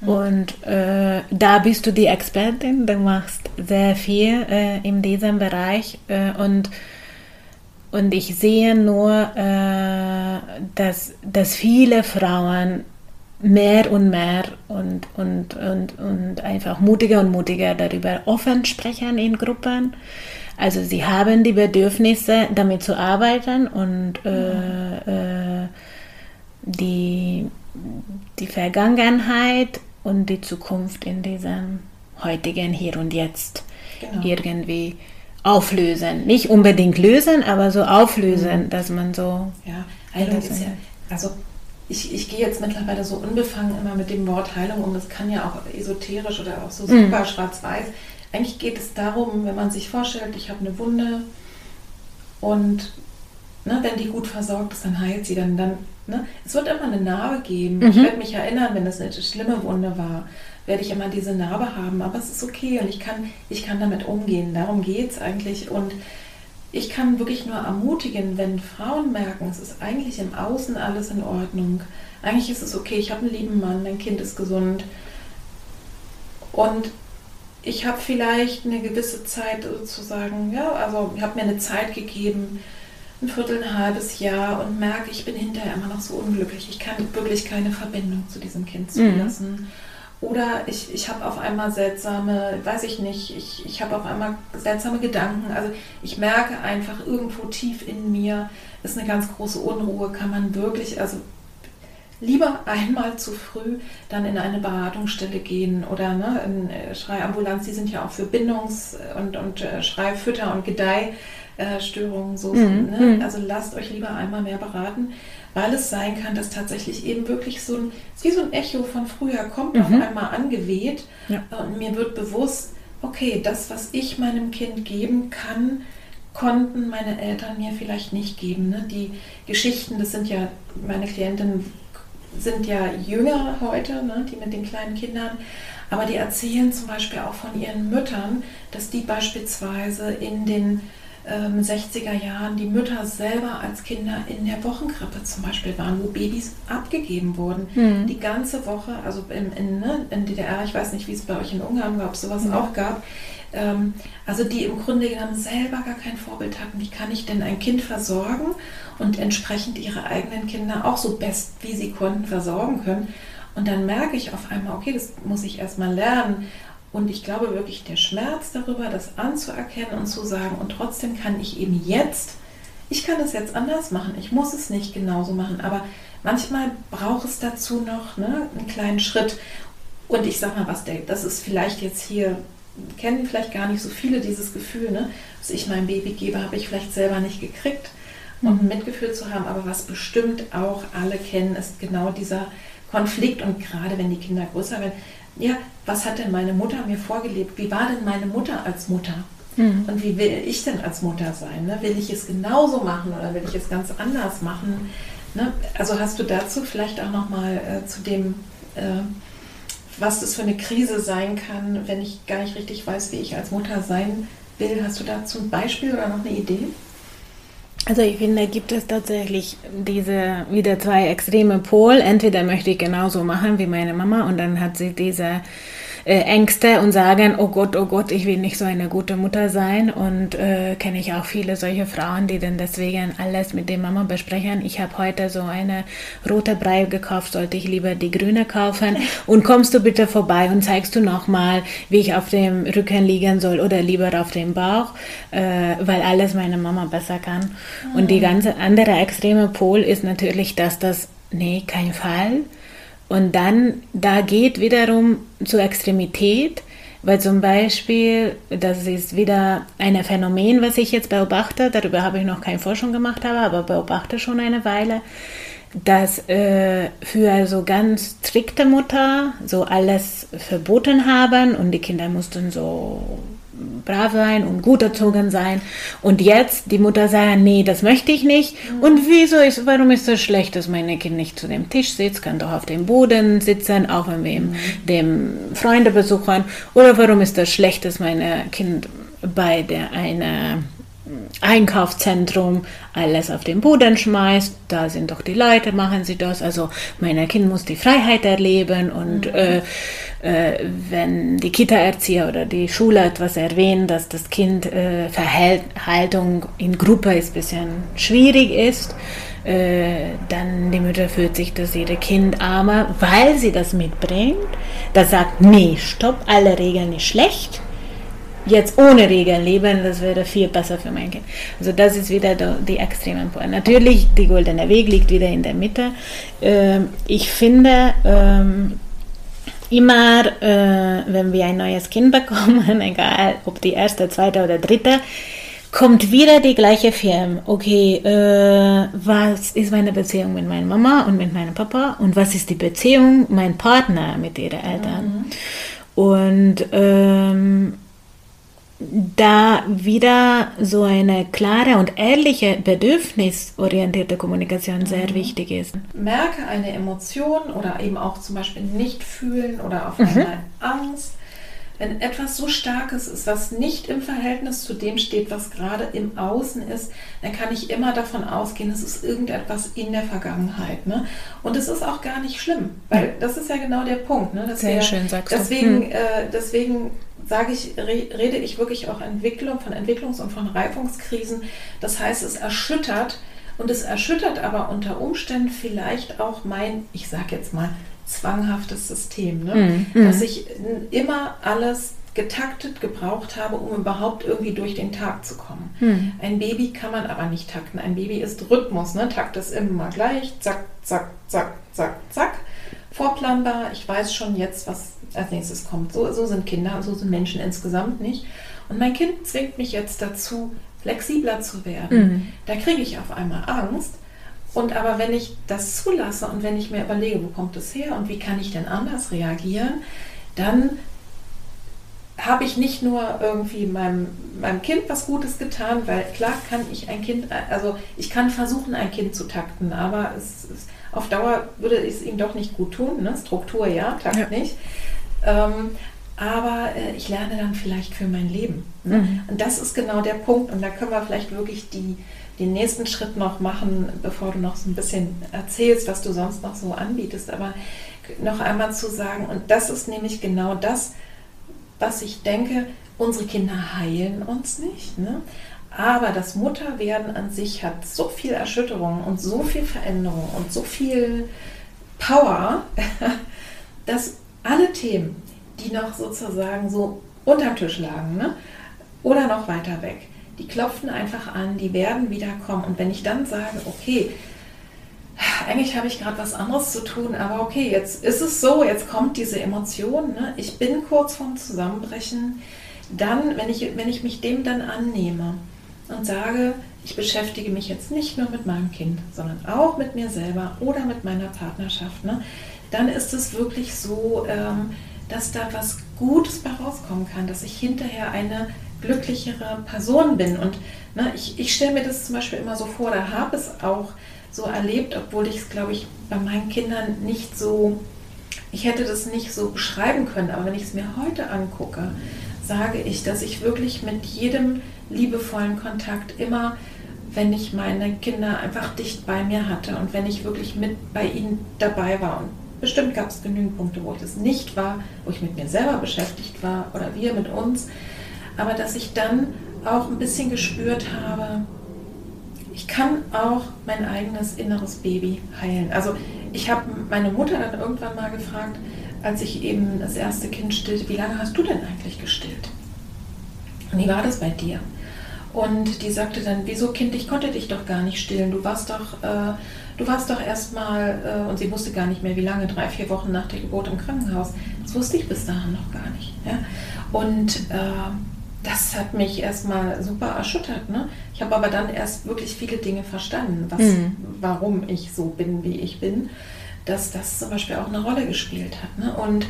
Und äh, da bist du die Expertin, du machst sehr viel äh, in diesem Bereich äh, und, und ich sehe nur, äh, dass, dass viele Frauen mehr und mehr und, und, und, und einfach mutiger und mutiger darüber offen sprechen in Gruppen. Also sie haben die Bedürfnisse, damit zu arbeiten und äh, äh, die, die Vergangenheit und die Zukunft in diesem heutigen Hier und Jetzt genau. irgendwie auflösen. Nicht unbedingt lösen, aber so auflösen, mhm. dass man so. Ja, Heilung ist ja, also ich, ich gehe jetzt mittlerweile so unbefangen immer mit dem Wort Heilung um. Das kann ja auch esoterisch oder auch so mhm. super mhm. schwarz-weiß. Eigentlich geht es darum, wenn man sich vorstellt, ich habe eine Wunde und ne, wenn die gut versorgt ist, dann heilt sie. Dann, dann Ne? Es wird immer eine Narbe geben. Mhm. Ich werde mich erinnern, wenn das eine schlimme Wunde war, werde ich immer diese Narbe haben. Aber es ist okay und ich kann, ich kann damit umgehen. Darum geht es eigentlich. Und ich kann wirklich nur ermutigen, wenn Frauen merken, es ist eigentlich im Außen alles in Ordnung. Eigentlich ist es okay, ich habe einen lieben Mann, mein Kind ist gesund. Und ich habe vielleicht eine gewisse Zeit sozusagen, ja, also ich habe mir eine Zeit gegeben, ein Viertel, ein halbes Jahr und merke, ich bin hinterher immer noch so unglücklich. Ich kann wirklich keine Verbindung zu diesem Kind zulassen. Mhm. Oder ich, ich habe auf einmal seltsame, weiß ich nicht, ich, ich habe auf einmal seltsame Gedanken. Also ich merke einfach irgendwo tief in mir ist eine ganz große Unruhe. Kann man wirklich, also lieber einmal zu früh dann in eine Beratungsstelle gehen oder ne, in äh, Schreiambulanz, die sind ja auch für Bindungs- und, und äh, Schreifütter und Gedeih äh, Störungen so mhm. Ne? Mhm. Also lasst euch lieber einmal mehr beraten, weil es sein kann, dass tatsächlich eben wirklich so ein, wie so ein Echo von früher kommt, mhm. auf einmal angeweht ja. und mir wird bewusst, okay, das, was ich meinem Kind geben kann, konnten meine Eltern mir vielleicht nicht geben. Ne? Die Geschichten, das sind ja, meine Klientinnen sind ja jünger heute, ne? die mit den kleinen Kindern, aber die erzählen zum Beispiel auch von ihren Müttern, dass die beispielsweise in den 60er ähm, Jahren die Mütter selber als Kinder in der Wochenkrippe zum Beispiel waren, wo Babys abgegeben wurden. Mhm. Die ganze Woche, also in, in, ne, in, DDR, ich weiß nicht, wie es bei euch in Ungarn gab, sowas mhm. auch gab. Ähm, also die im Grunde genommen selber gar kein Vorbild hatten. Wie kann ich denn ein Kind versorgen und entsprechend ihre eigenen Kinder auch so best wie sie konnten versorgen können? Und dann merke ich auf einmal, okay, das muss ich erstmal lernen. Und ich glaube wirklich, der Schmerz darüber, das anzuerkennen und zu sagen, und trotzdem kann ich eben jetzt, ich kann es jetzt anders machen, ich muss es nicht genauso machen, aber manchmal braucht es dazu noch ne, einen kleinen Schritt. Und ich sag mal was, Dave, das ist vielleicht jetzt hier, kennen vielleicht gar nicht so viele dieses Gefühl, ne, dass ich mein Baby gebe, habe ich vielleicht selber nicht gekriegt. und ein Mitgefühl zu haben. Aber was bestimmt auch alle kennen, ist genau dieser Konflikt. Und gerade wenn die Kinder größer werden, ja, was hat denn meine Mutter mir vorgelebt? Wie war denn meine Mutter als Mutter? Mhm. Und wie will ich denn als Mutter sein? Ne? Will ich es genauso machen oder will ich es ganz anders machen? Ne? Also hast du dazu vielleicht auch nochmal äh, zu dem, äh, was das für eine Krise sein kann, wenn ich gar nicht richtig weiß, wie ich als Mutter sein will. Hast du dazu ein Beispiel oder noch eine Idee? Also ich finde, gibt es tatsächlich diese wieder zwei extreme Pol. Entweder möchte ich genauso machen wie meine Mama und dann hat sie diese äh, Ängste und sagen, oh Gott, oh Gott, ich will nicht so eine gute Mutter sein. Und äh, kenne ich auch viele solche Frauen, die dann deswegen alles mit der Mama besprechen. Ich habe heute so eine rote Brei gekauft, sollte ich lieber die grüne kaufen. [LAUGHS] Und kommst du bitte vorbei und zeigst du nochmal, wie ich auf dem Rücken liegen soll oder lieber auf dem Bauch, äh, weil alles meine Mama besser kann. Und die ah. ganze andere extreme Pol ist natürlich, dass das, nee, kein Fall und dann, da geht wiederum zur Extremität, weil zum Beispiel, das ist wieder ein Phänomen, was ich jetzt beobachte, darüber habe ich noch keine Forschung gemacht, habe, aber beobachte schon eine Weile, dass äh, für so ganz strikte Mutter so alles verboten haben und die Kinder mussten so brav sein und gut erzogen sein. Und jetzt die Mutter sagen, nee, das möchte ich nicht. Mhm. Und wieso ist, warum ist es schlecht, dass meine Kind nicht zu dem Tisch sitzt, kann doch auf dem Boden sitzen, auch wenn wir mhm. dem Freunde besuchen. Oder warum ist das schlecht, dass meine Kind bei der eine Einkaufszentrum alles auf den Boden schmeißt. Da sind doch die Leute, machen sie das. Also mein Kind muss die Freiheit erleben und mhm. äh, äh, wenn die Kita-Erzieher oder die Schule etwas erwähnen, dass das Kind äh, Verhaltung in Gruppe ist ein bisschen schwierig ist, äh, dann die Mutter fühlt sich, dass ihre Kind armer, weil sie das mitbringt. Das sagt, nee, stopp, alle Regeln ist schlecht jetzt ohne Regeln leben, das wäre viel besser für mein Kind. Also das ist wieder die extremen Punkte. Natürlich, der goldene Weg liegt wieder in der Mitte. Ähm, ich finde, ähm, immer, äh, wenn wir ein neues Kind bekommen, [LAUGHS] egal ob die erste, zweite oder dritte, kommt wieder die gleiche Firma. Okay, äh, was ist meine Beziehung mit meiner Mama und mit meinem Papa und was ist die Beziehung mein Partner mit ihren Eltern? Mhm. Und ähm, da wieder so eine klare und ehrliche, bedürfnisorientierte Kommunikation sehr mhm. wichtig ist. Merke eine Emotion oder eben auch zum Beispiel nicht fühlen oder auf einmal mhm. Angst. Wenn etwas so Starkes ist, was nicht im Verhältnis zu dem steht, was gerade im Außen ist, dann kann ich immer davon ausgehen, es ist irgendetwas in der Vergangenheit. Ne? Und es ist auch gar nicht schlimm, weil das ist ja genau der Punkt. Ne? Sehr wir, schön, sagst deswegen, du. Hm. Äh, deswegen sage ich, rede ich wirklich auch Entwicklung, von Entwicklungs- und von Reifungskrisen. Das heißt, es erschüttert und es erschüttert aber unter Umständen vielleicht auch mein, ich sage jetzt mal, zwanghaftes System, ne? Mhm. dass ich immer alles getaktet gebraucht habe, um überhaupt irgendwie durch den Tag zu kommen. Mhm. Ein Baby kann man aber nicht takten. Ein Baby ist Rhythmus, ne? Takt ist immer gleich, zack, zack, zack, zack, zack. Vorplanbar, ich weiß schon jetzt, was als nächstes kommt. So, so sind Kinder so sind Menschen insgesamt nicht. Und mein Kind zwingt mich jetzt dazu, flexibler zu werden. Mhm. Da kriege ich auf einmal Angst. Und aber wenn ich das zulasse und wenn ich mir überlege, wo kommt es her und wie kann ich denn anders reagieren, dann habe ich nicht nur irgendwie meinem, meinem Kind was Gutes getan, weil klar kann ich ein Kind, also ich kann versuchen, ein Kind zu takten, aber es, es auf Dauer würde es ihm doch nicht gut tun. Ne? Struktur ja, Takt ja. nicht. Ähm, aber äh, ich lerne dann vielleicht für mein Leben. Ne? Mhm. Und das ist genau der Punkt. Und da können wir vielleicht wirklich die, den nächsten Schritt noch machen, bevor du noch so ein bisschen erzählst, was du sonst noch so anbietest. Aber noch einmal zu sagen, und das ist nämlich genau das, was ich denke, unsere Kinder heilen uns nicht. Ne? Aber das Mutterwerden an sich hat so viel Erschütterung und so viel Veränderung und so viel Power, [LAUGHS] dass alle Themen, die noch sozusagen so unterm Tisch lagen ne? oder noch weiter weg, die klopfen einfach an, die werden wiederkommen. Und wenn ich dann sage, okay, eigentlich habe ich gerade was anderes zu tun, aber okay, jetzt ist es so, jetzt kommt diese Emotion, ne? ich bin kurz vorm Zusammenbrechen, dann, wenn ich, wenn ich mich dem dann annehme und sage, ich beschäftige mich jetzt nicht nur mit meinem Kind, sondern auch mit mir selber oder mit meiner Partnerschaft, ne, dann ist es wirklich so, ähm, dass da was Gutes bei rauskommen kann, dass ich hinterher eine glücklichere Person bin. Und ne, ich, ich stelle mir das zum Beispiel immer so vor, da habe es auch so erlebt, obwohl ich es, glaube ich, bei meinen Kindern nicht so, ich hätte das nicht so beschreiben können, aber wenn ich es mir heute angucke, sage ich, dass ich wirklich mit jedem liebevollen Kontakt immer, wenn ich meine Kinder einfach dicht bei mir hatte und wenn ich wirklich mit bei ihnen dabei war und bestimmt gab es genügend Punkte, wo ich das nicht war, wo ich mit mir selber beschäftigt war oder wir mit uns, aber dass ich dann auch ein bisschen gespürt habe, ich kann auch mein eigenes inneres Baby heilen. Also ich habe meine Mutter dann irgendwann mal gefragt, als ich eben das erste Kind stillte, wie lange hast du denn eigentlich gestillt? Und wie war das bei dir? Und die sagte dann, wieso Kind, ich konnte dich doch gar nicht stillen. Du warst doch, äh, du warst doch erstmal, äh, und sie wusste gar nicht mehr, wie lange, drei, vier Wochen nach der Geburt im Krankenhaus. Das wusste ich bis dahin noch gar nicht. Ja? Und äh, das hat mich erstmal super erschüttert. Ne? Ich habe aber dann erst wirklich viele Dinge verstanden, was, mhm. warum ich so bin, wie ich bin, dass das zum Beispiel auch eine Rolle gespielt hat. Ne? Und,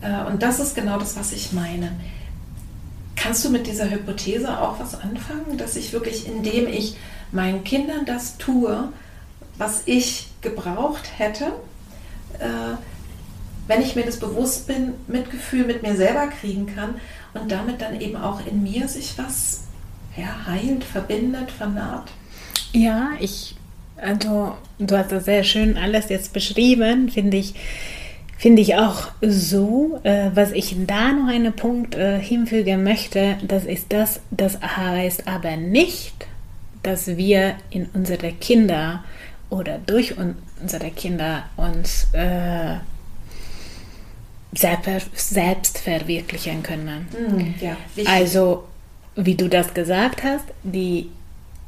äh, und das ist genau das, was ich meine. Kannst du mit dieser Hypothese auch was anfangen, dass ich wirklich, indem ich meinen Kindern das tue, was ich gebraucht hätte, äh, wenn ich mir das bewusst bin, Mitgefühl mit mir selber kriegen kann und damit dann eben auch in mir sich was ja, heilt, verbindet, vernarrt? Ja, ich, also du hast das sehr schön alles jetzt beschrieben, finde ich finde ich auch so. Äh, was ich da noch einen Punkt äh, hinfügen möchte, das ist das, das heißt aber nicht, dass wir in unsere Kinder oder durch un unsere Kinder uns äh, selbst, selbst verwirklichen können. Mhm, ja, also, wie du das gesagt hast, die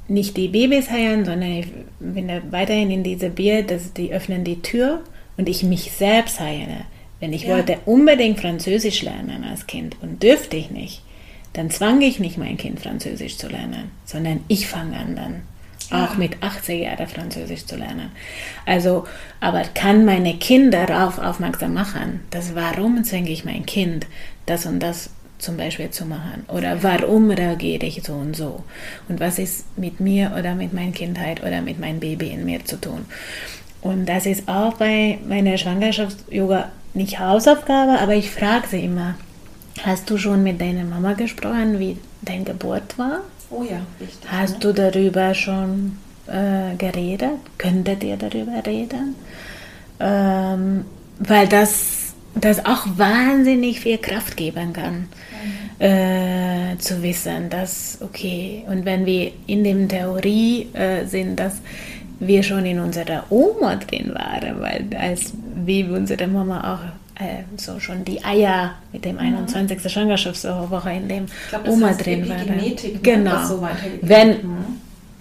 nicht die Babys heilen, sondern ich bin weiterhin in diese Bier, dass die öffnen die Tür und ich mich selbst heile. Wenn ich ja. wollte unbedingt Französisch lernen als Kind und dürfte ich nicht, dann zwang ich nicht mein Kind Französisch zu lernen, sondern ich fange an dann auch mit 80 Jahren Französisch zu lernen. Also, aber kann meine Kinder darauf aufmerksam machen, dass warum zwinge ich mein Kind, das und das zum Beispiel zu machen? Oder warum reagiere ich so und so? Und was ist mit mir oder mit meiner Kindheit oder mit meinem Baby in mir zu tun? Und das ist auch bei meiner Schwangerschafts-Yoga nicht Hausaufgabe, aber ich frage sie immer, hast du schon mit deiner Mama gesprochen, wie deine Geburt war? Oh ja, richtig. Hast ne? du darüber schon äh, geredet? Könntet ihr darüber reden? Ähm, weil das, das auch wahnsinnig viel Kraft geben kann. Äh, zu wissen, dass, okay, und wenn wir in der Theorie äh, sind, dass wir schon in unserer Oma drin waren, weil als wie unsere Mama auch äh, so schon die Eier mit dem 21. Mhm. Schwangerschaftswoche in dem glaub, Oma heißt drin waren. Ne, genau. So Wenn mhm.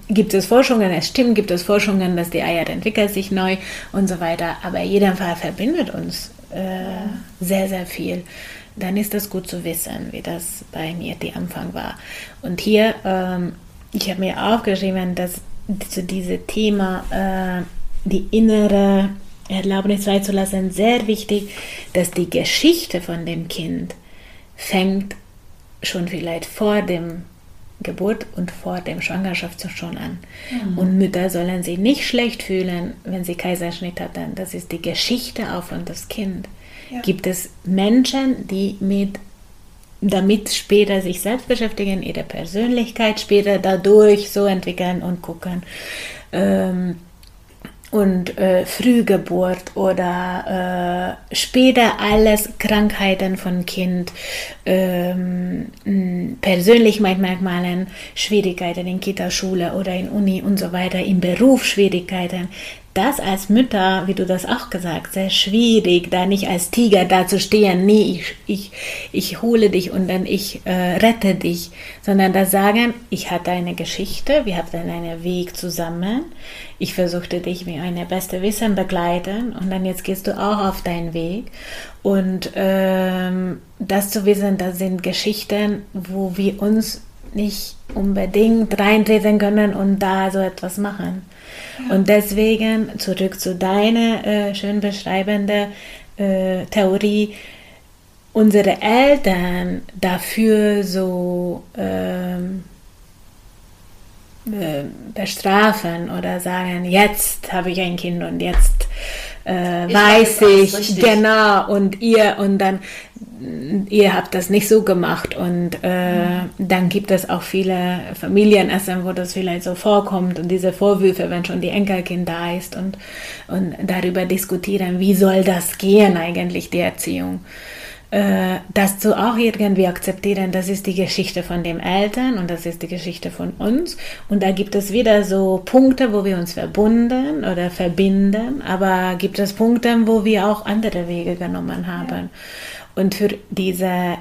gibt es Forschungen, es stimmt, gibt es Forschungen, dass die Eier entwickeln sich neu und so weiter, aber in jedem Fall verbindet uns äh, sehr, sehr viel. Dann ist es gut zu wissen, wie das bei mir die Anfang war. Und hier, ähm, ich habe mir aufgeschrieben, dass zu diesem Thema äh, die innere Erlaubnis freizulassen sehr wichtig, dass die Geschichte von dem Kind fängt schon vielleicht vor dem Geburt und vor dem Schwangerschaft schon an. Mhm. Und Mütter sollen sich nicht schlecht fühlen, wenn sie Kaiserschnitt hatten. Das ist die Geschichte auch von das Kind. Ja. Gibt es Menschen, die mit damit später sich selbst beschäftigen, ihre Persönlichkeit später dadurch so entwickeln und gucken. Ähm, und äh, Frühgeburt oder äh, später alles Krankheiten von Kind, ähm, Persönlichkeitsmerkmalen, Schwierigkeiten in Kita-Schule oder in Uni und so weiter, im Beruf Schwierigkeiten, das als Mütter, wie du das auch gesagt, sehr schwierig, da nicht als Tiger da zu stehen, nee, ich, ich, ich hole dich und dann ich äh, rette dich, sondern da sagen, ich hatte eine Geschichte, wir hatten einen Weg zusammen, ich versuchte dich mit meiner beste Wissen begleiten und dann jetzt gehst du auch auf deinen Weg und ähm, das zu wissen, das sind Geschichten, wo wir uns nicht unbedingt reintreten können und da so etwas machen. Und deswegen zurück zu deiner äh, schön beschreibenden äh, Theorie, unsere Eltern dafür so ähm, äh, bestrafen oder sagen, jetzt habe ich ein Kind und jetzt äh, ich weiß ich genau. Und ihr und dann ihr habt das nicht so gemacht. Und äh, mhm. dann gibt es auch viele Familienessen, wo das vielleicht so vorkommt. Und diese Vorwürfe, wenn schon die Enkelkind da ist. Und, und darüber diskutieren, wie soll das gehen eigentlich, die Erziehung äh, das zu auch irgendwie akzeptieren, das ist die Geschichte von den Eltern und das ist die Geschichte von uns. Und da gibt es wieder so Punkte, wo wir uns verbunden oder verbinden, aber gibt es Punkte, wo wir auch andere Wege genommen haben. Ja. Und für diese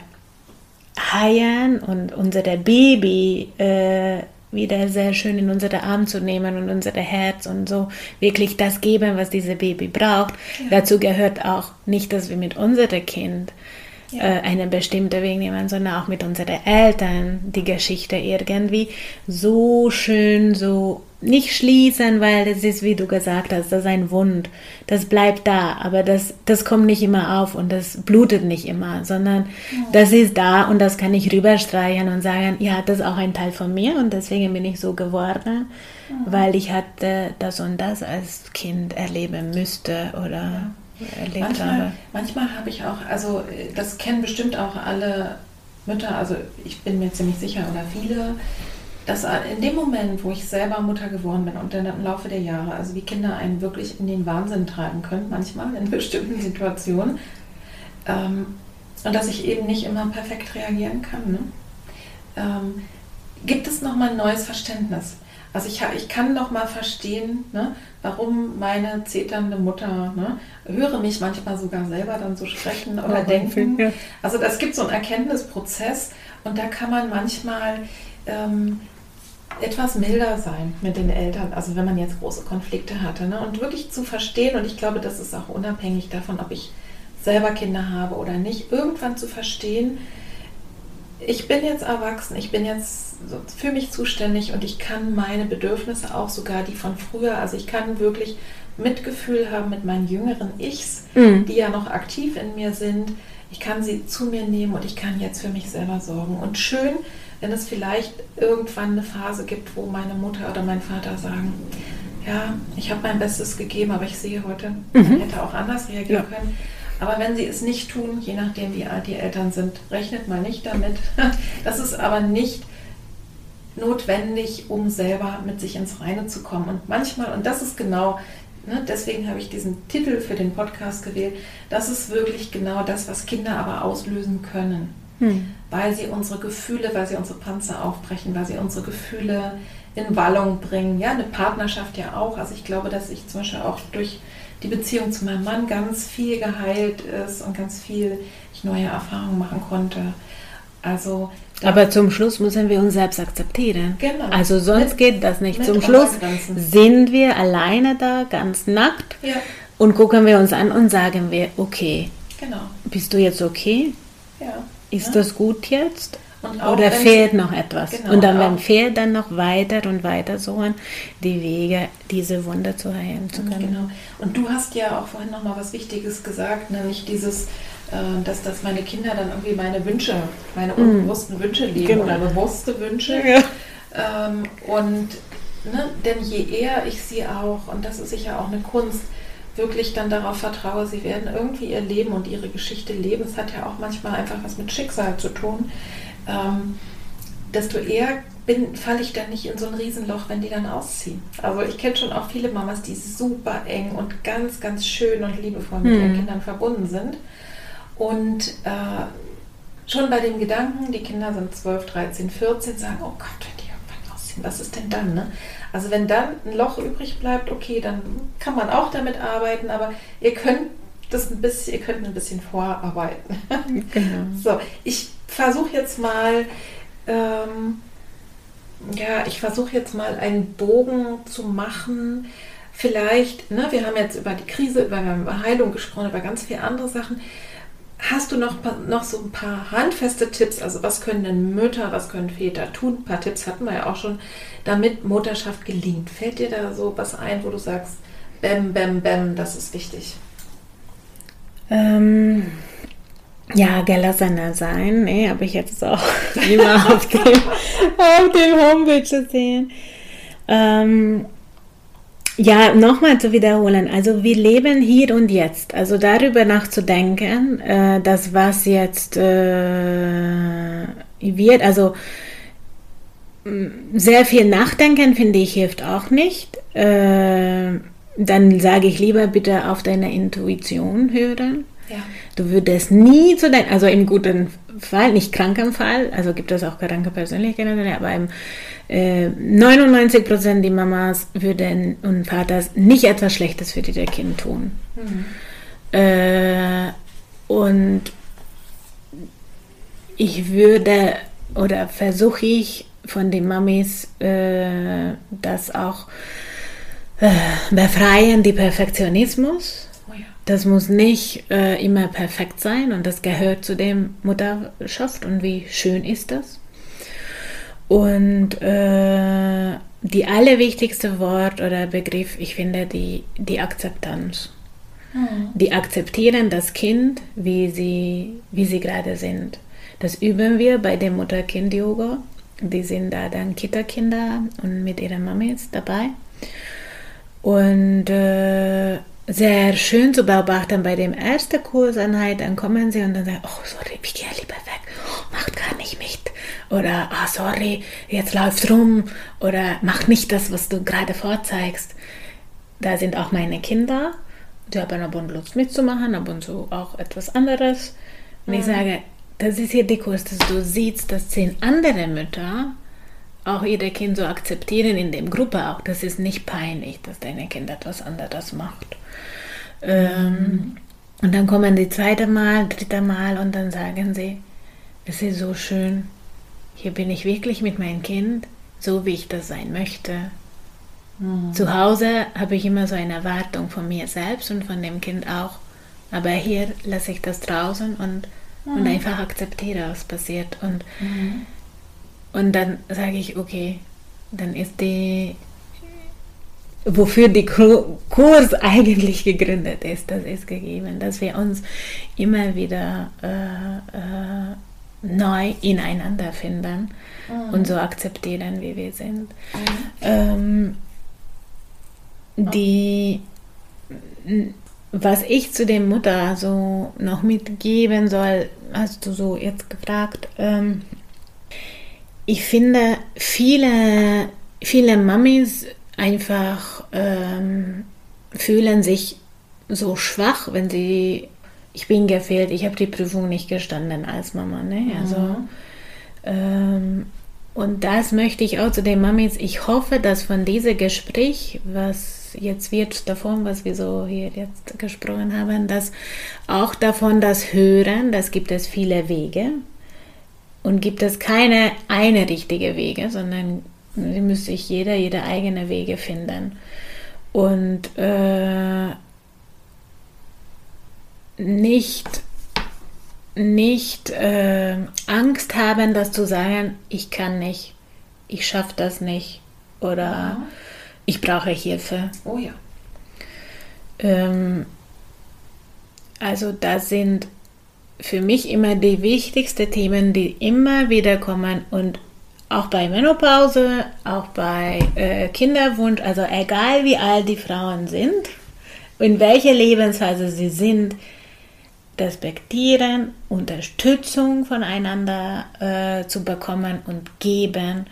Haien und unsere Baby äh, wieder sehr schön in unsere Arme zu nehmen und unser Herz und so wirklich das geben, was diese Baby braucht. Ja. Dazu gehört auch nicht, dass wir mit unserem Kind ja. äh, eine bestimmte Weg nehmen, sondern auch mit unseren Eltern die Geschichte irgendwie so schön, so nicht schließen, weil das ist, wie du gesagt hast, das ist ein Wund. Das bleibt da, aber das, das kommt nicht immer auf und das blutet nicht immer, sondern ja. das ist da und das kann ich rüberstreichen und sagen, ja, das ist auch ein Teil von mir und deswegen bin ich so geworden, ja. weil ich hatte das und das als Kind erleben müsste oder erlebt manchmal, habe. Manchmal habe ich auch, also das kennen bestimmt auch alle Mütter, also ich bin mir ziemlich sicher oder viele, dass in dem Moment, wo ich selber Mutter geworden bin und dann im Laufe der Jahre, also wie Kinder einen wirklich in den Wahnsinn treiben können, manchmal in [LAUGHS] bestimmten Situationen, ähm, und dass ich eben nicht immer perfekt reagieren kann, ne? ähm, gibt es nochmal ein neues Verständnis. Also ich, ich kann noch mal verstehen, ne, warum meine zeternde Mutter, ne, höre mich manchmal sogar selber dann so sprechen oder oh, denken. Ja. Also es gibt so einen Erkenntnisprozess und da kann man manchmal ähm, etwas milder sein mit den Eltern, also wenn man jetzt große Konflikte hatte. Ne, und wirklich zu verstehen, und ich glaube, das ist auch unabhängig davon, ob ich selber Kinder habe oder nicht, irgendwann zu verstehen, ich bin jetzt erwachsen, ich bin jetzt für mich zuständig und ich kann meine Bedürfnisse auch sogar die von früher, also ich kann wirklich Mitgefühl haben mit meinen jüngeren Ichs, mhm. die ja noch aktiv in mir sind. Ich kann sie zu mir nehmen und ich kann jetzt für mich selber sorgen. Und schön, wenn es vielleicht irgendwann eine Phase gibt, wo meine Mutter oder mein Vater sagen, ja, ich habe mein Bestes gegeben, aber ich sehe heute, mhm. hätte auch anders reagieren ja. können. Aber wenn sie es nicht tun, je nachdem wie alt die Eltern sind, rechnet mal nicht damit. [LAUGHS] Das ist aber nicht notwendig, um selber mit sich ins Reine zu kommen. Und manchmal, und das ist genau, ne, deswegen habe ich diesen Titel für den Podcast gewählt, das ist wirklich genau das, was Kinder aber auslösen können. Hm. Weil sie unsere Gefühle, weil sie unsere Panzer aufbrechen, weil sie unsere Gefühle in Wallung bringen. Ja, eine Partnerschaft ja auch. Also ich glaube, dass ich zum Beispiel auch durch die Beziehung zu meinem Mann ganz viel geheilt ist und ganz viel ich neue Erfahrungen machen konnte. Also aber zum Schluss müssen wir uns selbst akzeptieren. Genau. Also sonst mit, geht das nicht. Zum Schluss sind wir alleine da, ganz nackt ja. und gucken wir uns an und sagen wir, okay, genau. bist du jetzt okay? Ja. Ist ja. das gut jetzt? Oder fehlt noch etwas? Genau, und dann, wenn fehlt, dann noch weiter und weiter suchen, die Wege, diese Wunde zu heilen zu können. Genau. Und du hast ja auch vorhin noch mal was Wichtiges gesagt, nämlich dieses, äh, dass, dass meine Kinder dann irgendwie meine Wünsche, meine mhm. unbewussten mm. Wünsche leben genau. oder bewusste Wünsche. Ja. Ähm, und ne, denn je eher ich sie auch, und das ist sicher auch eine Kunst, wirklich dann darauf vertraue, sie werden irgendwie ihr Leben und ihre Geschichte leben. Es hat ja auch manchmal einfach was mit Schicksal zu tun ähm, desto eher falle ich dann nicht in so ein Riesenloch, wenn die dann ausziehen. Also ich kenne schon auch viele Mamas, die super eng und ganz, ganz schön und liebevoll mit hm. ihren Kindern verbunden sind. Und äh, schon bei dem Gedanken, die Kinder sind 12, 13, 14, sagen, oh Gott, wenn die irgendwann ausziehen, was ist denn dann? Ne? Also wenn dann ein Loch übrig bleibt, okay, dann kann man auch damit arbeiten, aber ihr könnt das ein bisschen, ihr könnt ein bisschen vorarbeiten. Genau. So, ich versuche jetzt mal, ähm, ja, ich versuche jetzt mal einen Bogen zu machen. Vielleicht, ne, wir haben jetzt über die Krise, über, über Heilung gesprochen, über ganz viele andere Sachen. Hast du noch, noch so ein paar handfeste Tipps? Also was können denn Mütter, was können Väter tun? Ein paar Tipps hatten wir ja auch schon, damit Mutterschaft gelingt. Fällt dir da so was ein, wo du sagst, bäm, bäm, bäm, das ist wichtig? Ähm, ja, gelassener sein, ne, habe ich jetzt auch [LAUGHS] [LAUGHS] immer auf dem, auf dem Homepage gesehen. Ähm, ja, nochmal zu wiederholen. Also wir leben hier und jetzt. Also darüber nachzudenken, äh, dass was jetzt äh, wird. Also sehr viel Nachdenken finde ich hilft auch nicht. Äh, dann sage ich lieber bitte auf deine Intuition hören. Ja. Du würdest nie zu deinem, also im guten Fall, nicht kranken Fall, also gibt es auch kranke Persönlichkeiten, aber im äh, 99 Prozent die Mamas würden und Vaters nicht etwas Schlechtes für ihr Kind tun. Mhm. Äh, und ich würde oder versuche ich von den Mamis äh, das auch äh, befreien, die Perfektionismus. Das muss nicht äh, immer perfekt sein und das gehört zu dem Mutterschaft und wie schön ist das. Und äh, die allerwichtigste Wort oder Begriff, ich finde, die, die Akzeptanz. Mhm. Die akzeptieren das Kind, wie sie, wie sie gerade sind. Das üben wir bei dem Mutter-Kind-Yoga. Die sind da dann Kita-Kinder und mit ihrer Mama jetzt dabei. Und äh, sehr schön zu beobachten bei dem ersten Kurseinheit, dann kommen sie und dann sagen, oh sorry, ich gehe lieber weg, oh, macht gar nicht mit. Oder, ah sorry, jetzt läuft rum. Oder mach nicht das, was du gerade vorzeigst. Da sind auch meine Kinder, die haben ab und Lust mitzumachen, ab und zu auch etwas anderes. Und mhm. ich sage, das ist hier die Kurs, dass du siehst, dass zehn andere Mütter auch ihr Kind so akzeptieren in der Gruppe auch. Das ist nicht peinlich, dass deine Kind etwas anderes macht. Ähm, und dann kommen die zweite Mal, dritte Mal und dann sagen sie, es ist so schön, hier bin ich wirklich mit meinem Kind, so wie ich das sein möchte. Mhm. Zu Hause habe ich immer so eine Erwartung von mir selbst und von dem Kind auch. Aber hier lasse ich das draußen und, mhm. und einfach akzeptiere, was passiert. Und mhm. Und dann sage ich, okay, dann ist die, wofür die Kurs eigentlich gegründet ist, das ist gegeben, dass wir uns immer wieder äh, äh, neu ineinander finden mhm. und so akzeptieren, wie wir sind. Mhm. Ähm, die, was ich zu der Mutter so noch mitgeben soll, hast du so jetzt gefragt. Ähm, ich finde, viele, viele Mamis einfach ähm, fühlen sich so schwach, wenn sie, ich bin gefehlt, ich habe die Prüfung nicht gestanden als Mama. Ne? Also, mhm. ähm, und das möchte ich auch zu den Mamis. Ich hoffe, dass von diesem Gespräch, was jetzt wird davon, was wir so hier jetzt gesprochen haben, dass auch davon das Hören, das gibt es viele Wege. Und gibt es keine eine richtige Wege, sondern sie muss sich jeder, jede eigene Wege finden. Und äh, nicht, nicht äh, Angst haben, das zu sagen, ich kann nicht, ich schaffe das nicht oder ja. ich brauche Hilfe. Oh ja. Ähm, also da sind für mich immer die wichtigsten Themen, die immer wieder kommen und auch bei Menopause, auch bei äh, Kinderwunsch, also egal wie alt die Frauen sind, in welcher Lebensphase sie sind, respektieren, Unterstützung voneinander äh, zu bekommen und geben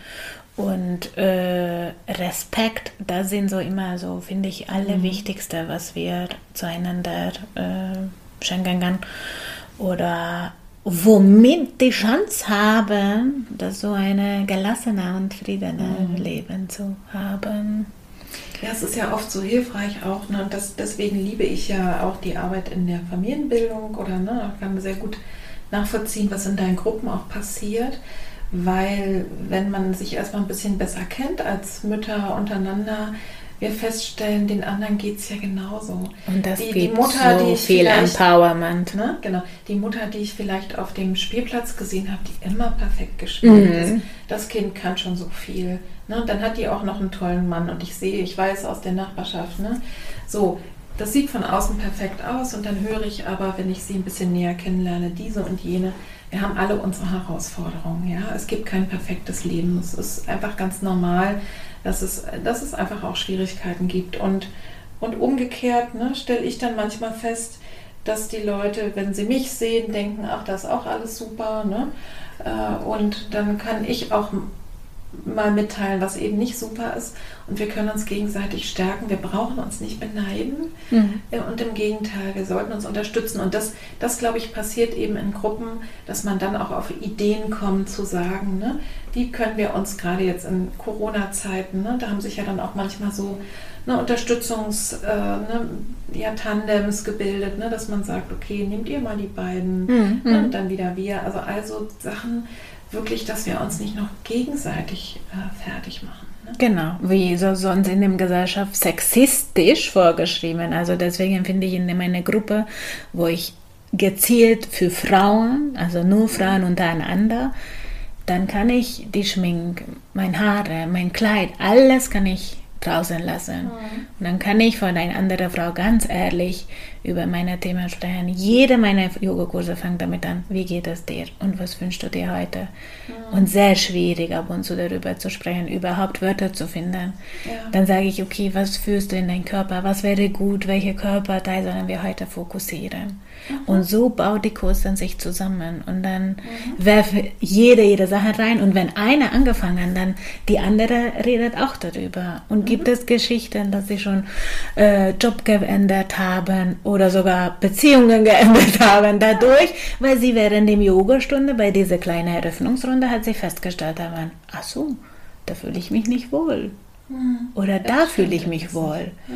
und äh, Respekt, das sind so immer so, finde ich, alle mhm. Wichtigste, was wir zueinander äh, schenken können oder womit die Chance haben, das so eine gelassene und friedene mhm. Leben zu haben. Ja, es ist ja oft so hilfreich auch, ne? das, deswegen liebe ich ja auch die Arbeit in der Familienbildung oder ne, kann sehr gut nachvollziehen, was in deinen Gruppen auch passiert, weil wenn man sich erstmal ein bisschen besser kennt als Mütter untereinander, wir feststellen, den anderen geht es ja genauso. Und das die, gibt die Mutter, so die ich viel Empowerment. Ne? Genau. Die Mutter, die ich vielleicht auf dem Spielplatz gesehen habe, die immer perfekt gespielt Mhm. ist. Das Kind kann schon so viel. Ne? Und dann hat die auch noch einen tollen Mann. Und ich sehe, ich weiß aus der Nachbarschaft, ne? so, das sieht von außen perfekt aus. Und dann höre ich aber, wenn ich sie ein bisschen näher kennenlerne, diese und jene. Wir haben alle unsere Herausforderungen. Ja? Es gibt kein perfektes Leben. Es ist einfach ganz normal, dass es, dass es einfach auch Schwierigkeiten gibt. Und, und umgekehrt ne, stelle ich dann manchmal fest, dass die Leute, wenn sie mich sehen, denken, ach, das ist auch alles super. Ne? Äh, Und dann kann ich auch mal mitteilen, was eben nicht super ist. Und wir können uns gegenseitig stärken. Wir brauchen uns nicht beneiden. Mhm. Und im Gegenteil, wir sollten uns unterstützen. Und das, das glaube ich, passiert eben in Gruppen, dass man dann auch auf Ideen kommt zu sagen, ne, wie können wir uns gerade jetzt in Corona-Zeiten, ne, da haben sich ja dann auch manchmal so ne, Unterstützungs, äh, ne, ja, Tandems gebildet, ne, dass man sagt, okay, nehmt ihr mal die beiden Mhm. ne, und dann wieder wir. Also also Sachen wirklich, dass wir uns nicht noch gegenseitig äh, fertig machen. Ne? Genau, wie so sonst in der Gesellschaft sexistisch vorgeschrieben. Also deswegen finde ich in meiner Gruppe, wo ich gezielt für Frauen, also nur Frauen untereinander, dann kann ich die Schmink, mein Haare, mein Kleid, alles kann ich draußen lassen. Und dann kann ich von einer anderen Frau ganz ehrlich über meine Themen sprechen. Jede meiner Yogakurse fängt damit an, wie geht es dir und was wünschst du dir heute? Und sehr schwierig ab und zu darüber zu sprechen, überhaupt Wörter zu finden. Ja. Dann sage ich, okay, was fühlst du in deinem Körper? Was wäre gut? Welche Körperteil sollen wir heute fokussieren? Und so baut die Kurs dann sich zusammen. Und dann werfe jede, jede Sache rein. Und wenn eine angefangen hat, dann die andere redet auch darüber. Und gibt es Geschichten, dass sie schon äh, Job geändert haben oder sogar Beziehungen [LAUGHS] geändert haben dadurch, weil sie während dem Yogastunde bei dieser kleinen Eröffnungsrunde hat sie festgestellt haben, ach so, da fühle ich mich nicht wohl. Oder da fühle ich mich wohl. Ja.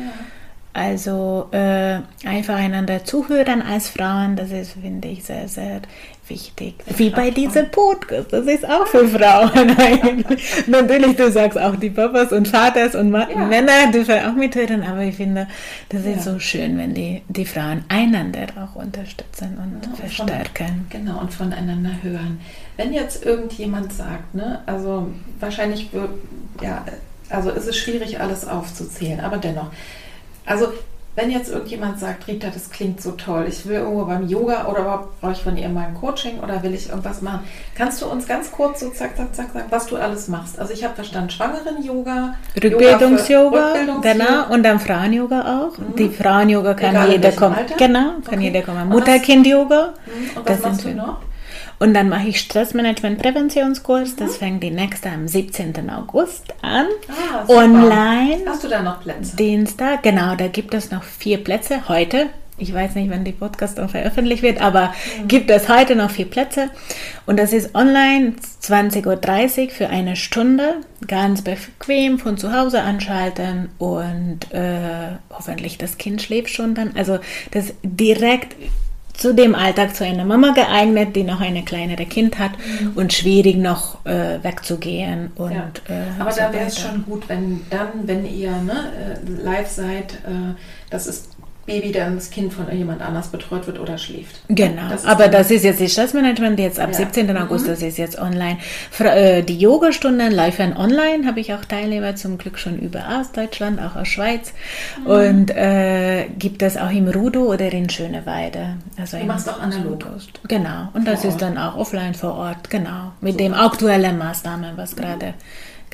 Also äh, einfach einander zuhören als Frauen, das ist, finde ich, sehr, sehr wichtig. Wie bei diesem Podcast, das ist auch für Frauen eigentlich. [LAUGHS] [LAUGHS] Natürlich, du sagst auch die Papas und Vaters und Ma Ja. Männer dürfen auch mithören, aber ich finde, das ist Ja. so schön, wenn die, die Frauen einander auch unterstützen und Ja, und von- verstärken. Genau, und voneinander hören. Wenn jetzt irgendjemand sagt, ne, also wahrscheinlich ja, also ist es schwierig, alles aufzuzählen, aber dennoch. Also, wenn jetzt irgendjemand sagt, Rita, das klingt so toll, ich will irgendwo beim Yoga oder brauche ich von ihr mal ein Coaching oder will ich irgendwas machen, kannst du uns ganz kurz so zack, zack, zack sagen, was du alles machst? Also, ich habe verstanden, Schwangeren-Yoga, Rückbildungs-Yoga, Rückbildungs-Yoga. genau, und dann Frauen-Yoga auch. Die Frauen-Yoga kann Egal jeder kommen. Genau, kann Okay. jeder kommen. Mutter-Kind-Yoga. Mhm, Und Das was machst sind du wir. noch? Und dann mache ich Stressmanagement-Präventionskurs. Das fängt die nächste am 17. August an. Ah. Online. Hast du da noch Plätze? Dienstag, genau, da gibt es noch vier Plätze heute. Ich weiß nicht, wann die Podcast dann veröffentlicht wird, aber gibt es heute noch vier Plätze. Und das ist online 20.30 Uhr für eine Stunde. Ganz bequem von zu Hause anschalten und äh, hoffentlich das Kind schläft schon dann. Also das direkt zu dem Alltag zu einer Mama geeignet, die noch eine kleinere Kind hat und schwierig noch äh, wegzugehen und Ja. äh, Aber so da wäre es schon gut, wenn dann, wenn ihr ne, äh, live seid, äh, das Baby dann das Kind von jemand anders betreut wird oder schläft. Genau, Das aber das ist jetzt die Stressmanagement, jetzt ab Ja. 17. August, Mhm. das ist jetzt online. Äh, Die Yogastunden laufen online, habe ich auch Teilnehmer zum Glück schon überall aus Deutschland, auch aus Schweiz. Mhm. Und äh, gibt es auch im Rudo oder in Schöneweide. Also Du machst auch analog. Genau, und das Vor ist Ort. dann auch offline vor Ort, genau. Mit dem aktuellen Maßnahmen, was gerade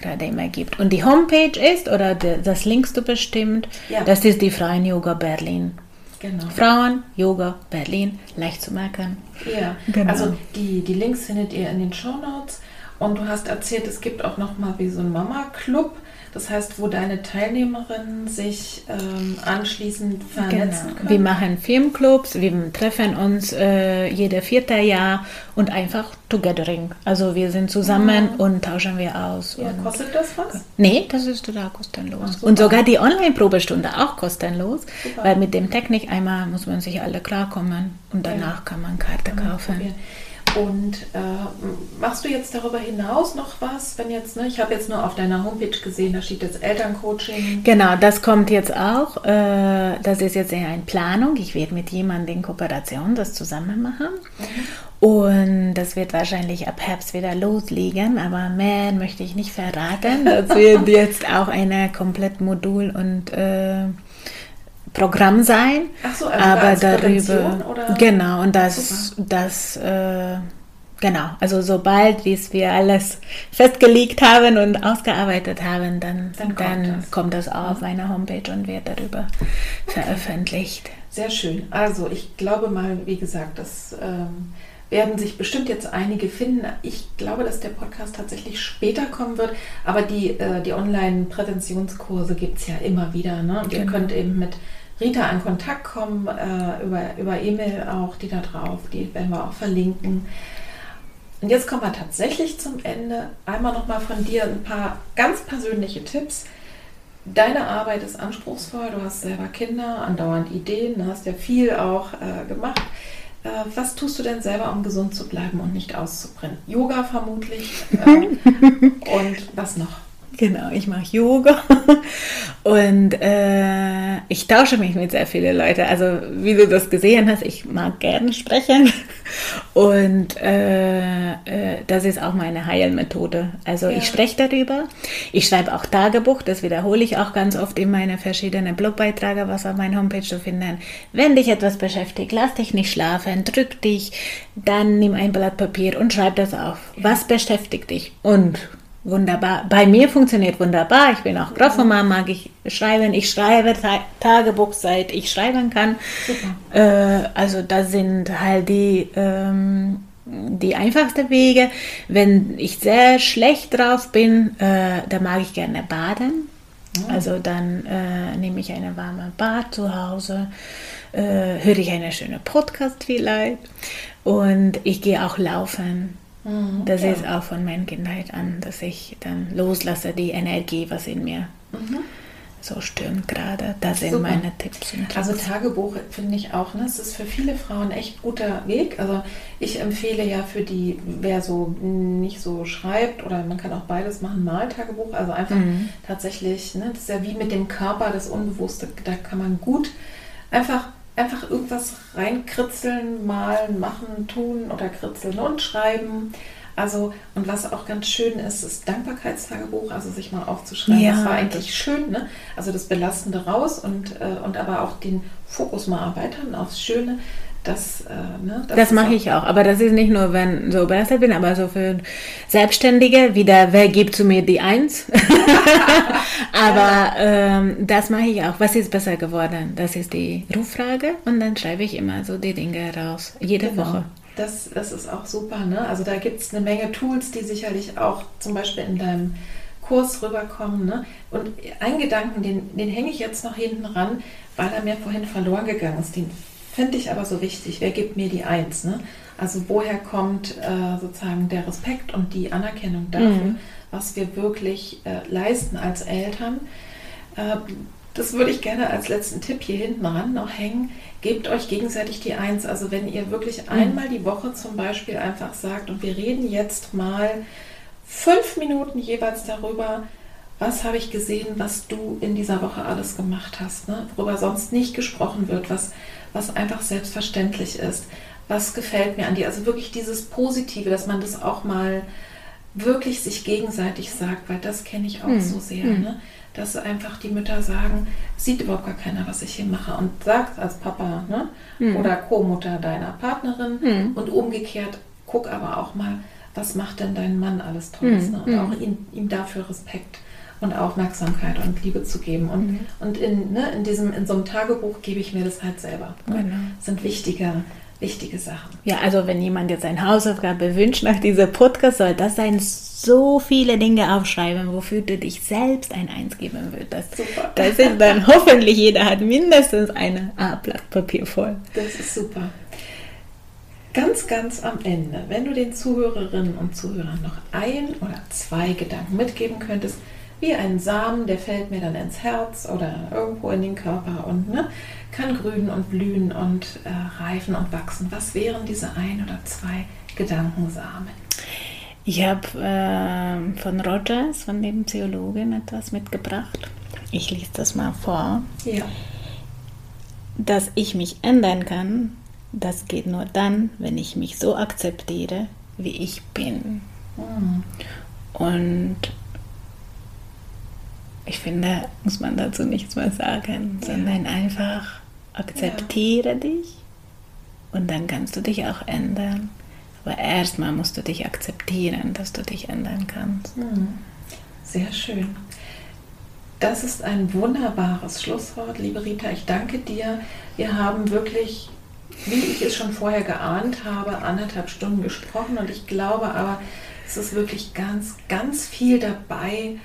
gerade immer gibt. Und die Homepage ist, oder de- das linkst du bestimmt, Ja. das ist die Freien Yoga Berlin. Genau. Frauen, Yoga, Berlin, leicht zu merken. Ja, Genau. also die, die Links findet ihr in den Show Notes. Und du hast erzählt, es gibt auch noch mal wie so einen Mama-Club. Das heißt, wo deine Teilnehmerinnen sich ähm, anschließend vernetzen Genau. Wir können. machen Filmclubs, wir treffen uns äh, jede vierte Jahr und einfach Togethering. Also wir sind zusammen und tauschen wir aus. Ja, kostet das was? Nee, das ist total kostenlos. Ach, und sogar die Online-Probestunde auch kostenlos, Super. weil mit dem Technik einmal muss man sich alle klarkommen und danach kann man Karte kaufen. Probieren. Und äh, machst du jetzt darüber hinaus noch was? Wenn jetzt, ne, ich habe jetzt nur auf deiner Homepage gesehen, da steht jetzt Elterncoaching. Genau, das kommt jetzt auch. Äh, das ist jetzt eher eine Planung. Ich werde mit jemandem in Kooperation das zusammen machen. Mhm. Und das wird wahrscheinlich ab Herbst wieder loslegen, aber mehr möchte ich nicht verraten. Das wird [LAUGHS] jetzt auch eine komplett Modul und äh, Programm sein. So, also aber darüber. Genau, und das, das äh, genau, also sobald wir alles festgelegt haben und ausgearbeitet haben, dann, dann, kommt, dann das. kommt, das. auf mhm. meiner Homepage und wird darüber okay. veröffentlicht. Sehr schön. Also ich glaube mal, wie gesagt, das ähm, werden sich bestimmt jetzt einige finden. Ich glaube, dass der Podcast tatsächlich später kommen wird, aber die, äh, die Online-Präventionskurse gibt es ja immer wieder. Ne? Und genau. ihr könnt eben mit Rita in Kontakt kommen, äh, über, über E-Mail auch, die da drauf, die werden wir auch verlinken. Und jetzt kommen wir tatsächlich zum Ende. Einmal nochmal von dir ein paar ganz persönliche Tipps. Deine Arbeit ist anspruchsvoll, du hast selber Kinder, andauernd Ideen, du hast ja viel auch äh, gemacht. Äh, was tust du denn selber, um gesund zu bleiben und nicht auszubrennen? Yoga vermutlich. Äh, [LAUGHS] und was noch? Genau, ich mache Yoga [LAUGHS] und äh, ich tausche mich mit sehr vielen Leuten. Also wie du das gesehen hast, ich mag gerne sprechen [LAUGHS] und äh, äh, das ist auch meine Heilmethode. Also ja. ich spreche darüber. Ich schreibe auch Tagebuch, das wiederhole ich auch ganz oft in meine verschiedenen Blogbeiträge, was auf meiner Homepage zu finden. Wenn dich etwas beschäftigt, lass dich nicht schlafen, drück dich, dann nimm ein Blatt Papier und schreib das auf. Was beschäftigt dich? Und wunderbar. Bei mir funktioniert wunderbar. Ich bin auch Grafomar, mag ich schreiben. Ich schreibe Ta Tagebuch, seit ich schreiben kann. Äh, also das sind halt die, ähm, die einfachsten Wege. Wenn ich sehr schlecht drauf bin, äh, dann mag ich gerne baden. Mhm. Also dann äh, nehme ich eine warme Bad zu Hause, äh, höre ich eine schöne Podcast vielleicht und ich gehe auch laufen. Mhm, das ja. ist auch von meiner Kindheit an, dass ich dann loslasse die Energie, was in mir mhm. so stürmt gerade. Das sind Super. meine Tipps. Und also Tagebuch finde ich auch, ne? es ist für viele Frauen echt guter Weg. Also ich empfehle ja für die, wer so nicht so schreibt oder man kann auch beides machen, mal Tagebuch. Also einfach mhm. tatsächlich, ne? das ist ja wie mit dem Körper, das Unbewusste, da kann man gut einfach einfach irgendwas reinkritzeln, malen, machen, tun oder kritzeln und schreiben. Also, und was auch ganz schön ist, ist Dankbarkeitstagebuch, also sich mal aufzuschreiben, ja, das war eigentlich schön, ne? Also das Belastende raus und, äh, und aber auch den Fokus mal erweitern aufs Schöne. Das, äh, ne, das, das mache ich auch, aber das ist nicht nur, wenn so belastet bin, aber so für Selbstständige, wieder, wer gibt zu mir die Eins? [LAUGHS] aber ähm, das mache ich auch. Was ist besser geworden? Das ist die Ruffrage und dann schreibe ich immer so die Dinge raus, jede genau. Woche. Das, das ist auch super. Ne? Also da gibt es eine Menge Tools, die sicherlich auch zum Beispiel in deinem Kurs rüberkommen. Ne? Und einen Gedanken, den, den hänge ich jetzt noch hinten ran, weil er mir vorhin verloren gegangen ist. Den finde ich aber so wichtig. Wer gibt mir die Eins? Ne? Also woher kommt äh, sozusagen der Respekt und die Anerkennung dafür, mhm. was wir wirklich äh, leisten als Eltern? Äh, das würde ich gerne als letzten Tipp hier hinten ran noch hängen. Gebt euch gegenseitig die Eins. Also wenn ihr wirklich mhm. einmal die Woche zum Beispiel einfach sagt, und wir reden jetzt mal fünf Minuten jeweils darüber, was habe ich gesehen, was du in dieser Woche alles gemacht hast, ne? worüber sonst nicht gesprochen wird, was was einfach selbstverständlich ist. Was gefällt mir an dir? Also wirklich dieses Positive, dass man das auch mal wirklich sich gegenseitig sagt, weil das kenne ich auch hm. so sehr. Hm. Ne? Dass einfach die Mütter sagen, sieht überhaupt gar keiner, was ich hier mache und sagt als Papa ne? Hm. oder Co-Mutter deiner Partnerin hm. und umgekehrt, guck aber auch mal, was macht denn dein Mann alles Tolles hm. ne? und hm. auch ihm, ihm dafür Respekt und Aufmerksamkeit und Liebe zu geben. Und, mhm. und in, ne, in, diesem, in so einem Tagebuch gebe ich mir das halt selber. Genau. Das sind wichtige, wichtige Sachen. Ja, also wenn jemand jetzt eine Hausaufgabe wünscht nach diesem Podcast, soll das sein, so viele Dinge aufschreiben, wofür du dich selbst ein Eins geben würdest. Super. Das ist dann [LAUGHS] hoffentlich, jeder hat mindestens eine A-Blatt Papier voll. Das ist super. Ganz, ganz am Ende, wenn du den Zuhörerinnen und Zuhörern noch ein oder zwei Gedanken mitgeben könntest, wie ein Samen, der fällt mir dann ins Herz oder irgendwo in den Körper und ne, kann grünen und blühen und äh, reifen und wachsen. Was wären diese ein oder zwei Gedankensamen? Ich habe äh, von Rogers, von dem Theologen, etwas mitgebracht. Ich lese das mal vor. Ja. Dass ich mich ändern kann, das geht nur dann, wenn ich mich so akzeptiere, wie ich bin. Mhm. Und ich finde, muss man dazu nichts mehr sagen, ja. sondern einfach akzeptiere ja. dich und dann kannst du dich auch ändern. Aber erstmal musst du dich akzeptieren, dass du dich ändern kannst. Sehr schön. Das ist ein wunderbares Schlusswort, liebe Rita. Ich danke dir. Wir haben wirklich, wie ich es schon vorher geahnt habe, anderthalb Stunden gesprochen und ich glaube aber, es ist wirklich ganz, ganz viel dabei,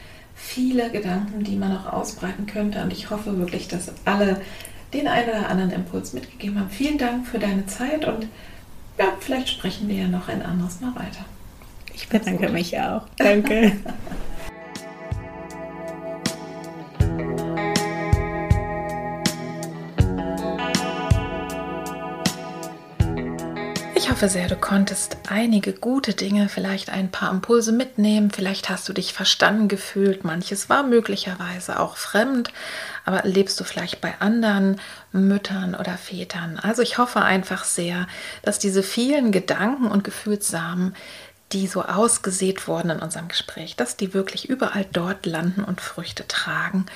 viele Gedanken, die man noch ausbreiten könnte. Und ich hoffe wirklich, dass alle den einen oder anderen Impuls mitgegeben haben. Vielen Dank für deine Zeit und ja, vielleicht sprechen wir ja noch ein anderes Mal weiter. Ich bedanke mich auch. [LAUGHS] Danke. Hoffe sehr, du konntest einige gute Dinge, vielleicht ein paar Impulse mitnehmen. Vielleicht hast du dich verstanden gefühlt. Manches war möglicherweise auch fremd, aber lebst du vielleicht bei anderen Müttern oder Vätern. Also ich hoffe einfach sehr, dass diese vielen Gedanken und Gefühlssamen, die so ausgesät wurden in unserem Gespräch, dass die wirklich überall dort landen und Früchte tragen,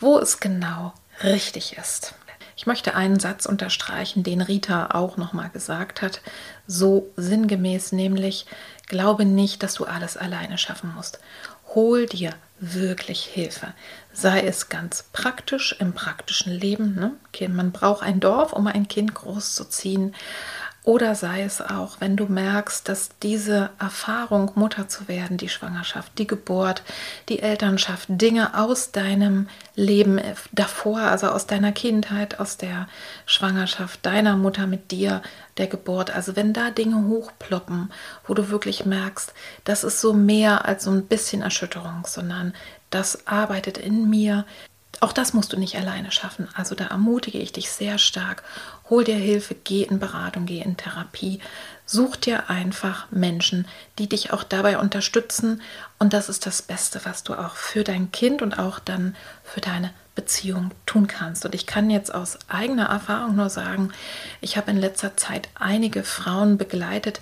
wo es genau richtig ist. Ich möchte einen Satz unterstreichen, den Rita auch nochmal gesagt hat, so sinngemäß, nämlich, glaube nicht, dass du alles alleine schaffen musst. Hol dir wirklich Hilfe. Sei es ganz praktisch im praktischen Leben. Ne? Man braucht ein Dorf, um ein Kind großzuziehen. Oder sei es auch, wenn du merkst, dass diese Erfahrung, Mutter zu werden, die Schwangerschaft, die Geburt, die Elternschaft, Dinge aus deinem Leben davor, also aus deiner Kindheit, aus der Schwangerschaft, deiner Mutter mit dir, der Geburt, also wenn da Dinge hochploppen, wo du wirklich merkst, das ist so mehr als so ein bisschen Erschütterung, sondern das arbeitet in mir, auch das musst du nicht alleine schaffen. Also da ermutige ich dich sehr stark. Hol dir Hilfe, geh in Beratung, geh in Therapie. Such dir einfach Menschen, die dich auch dabei unterstützen. Und das ist das Beste, was du auch für dein Kind und auch dann für deine Beziehung tun kannst. Und ich kann jetzt aus eigener Erfahrung nur sagen, ich habe in letzter Zeit einige Frauen begleitet,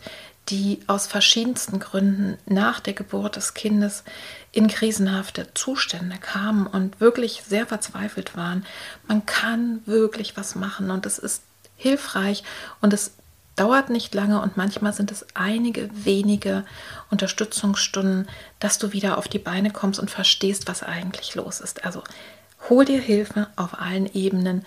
die aus verschiedensten Gründen nach der Geburt des Kindes in krisenhafte Zustände kamen und wirklich sehr verzweifelt waren. Man kann wirklich was machen und es ist hilfreich und es dauert nicht lange und manchmal sind es einige wenige Unterstützungsstunden, dass du wieder auf die Beine kommst und verstehst, was eigentlich los ist. Also hol dir Hilfe auf allen Ebenen.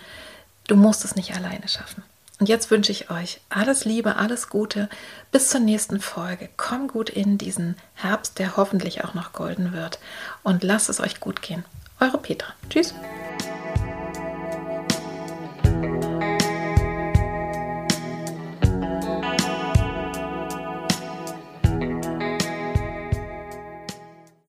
Du musst es nicht alleine schaffen. Und jetzt wünsche ich euch alles Liebe, alles Gute. Bis zur nächsten Folge. Komm gut in diesen Herbst, der hoffentlich auch noch golden wird. Und lasst es euch gut gehen. Eure Petra. Tschüss.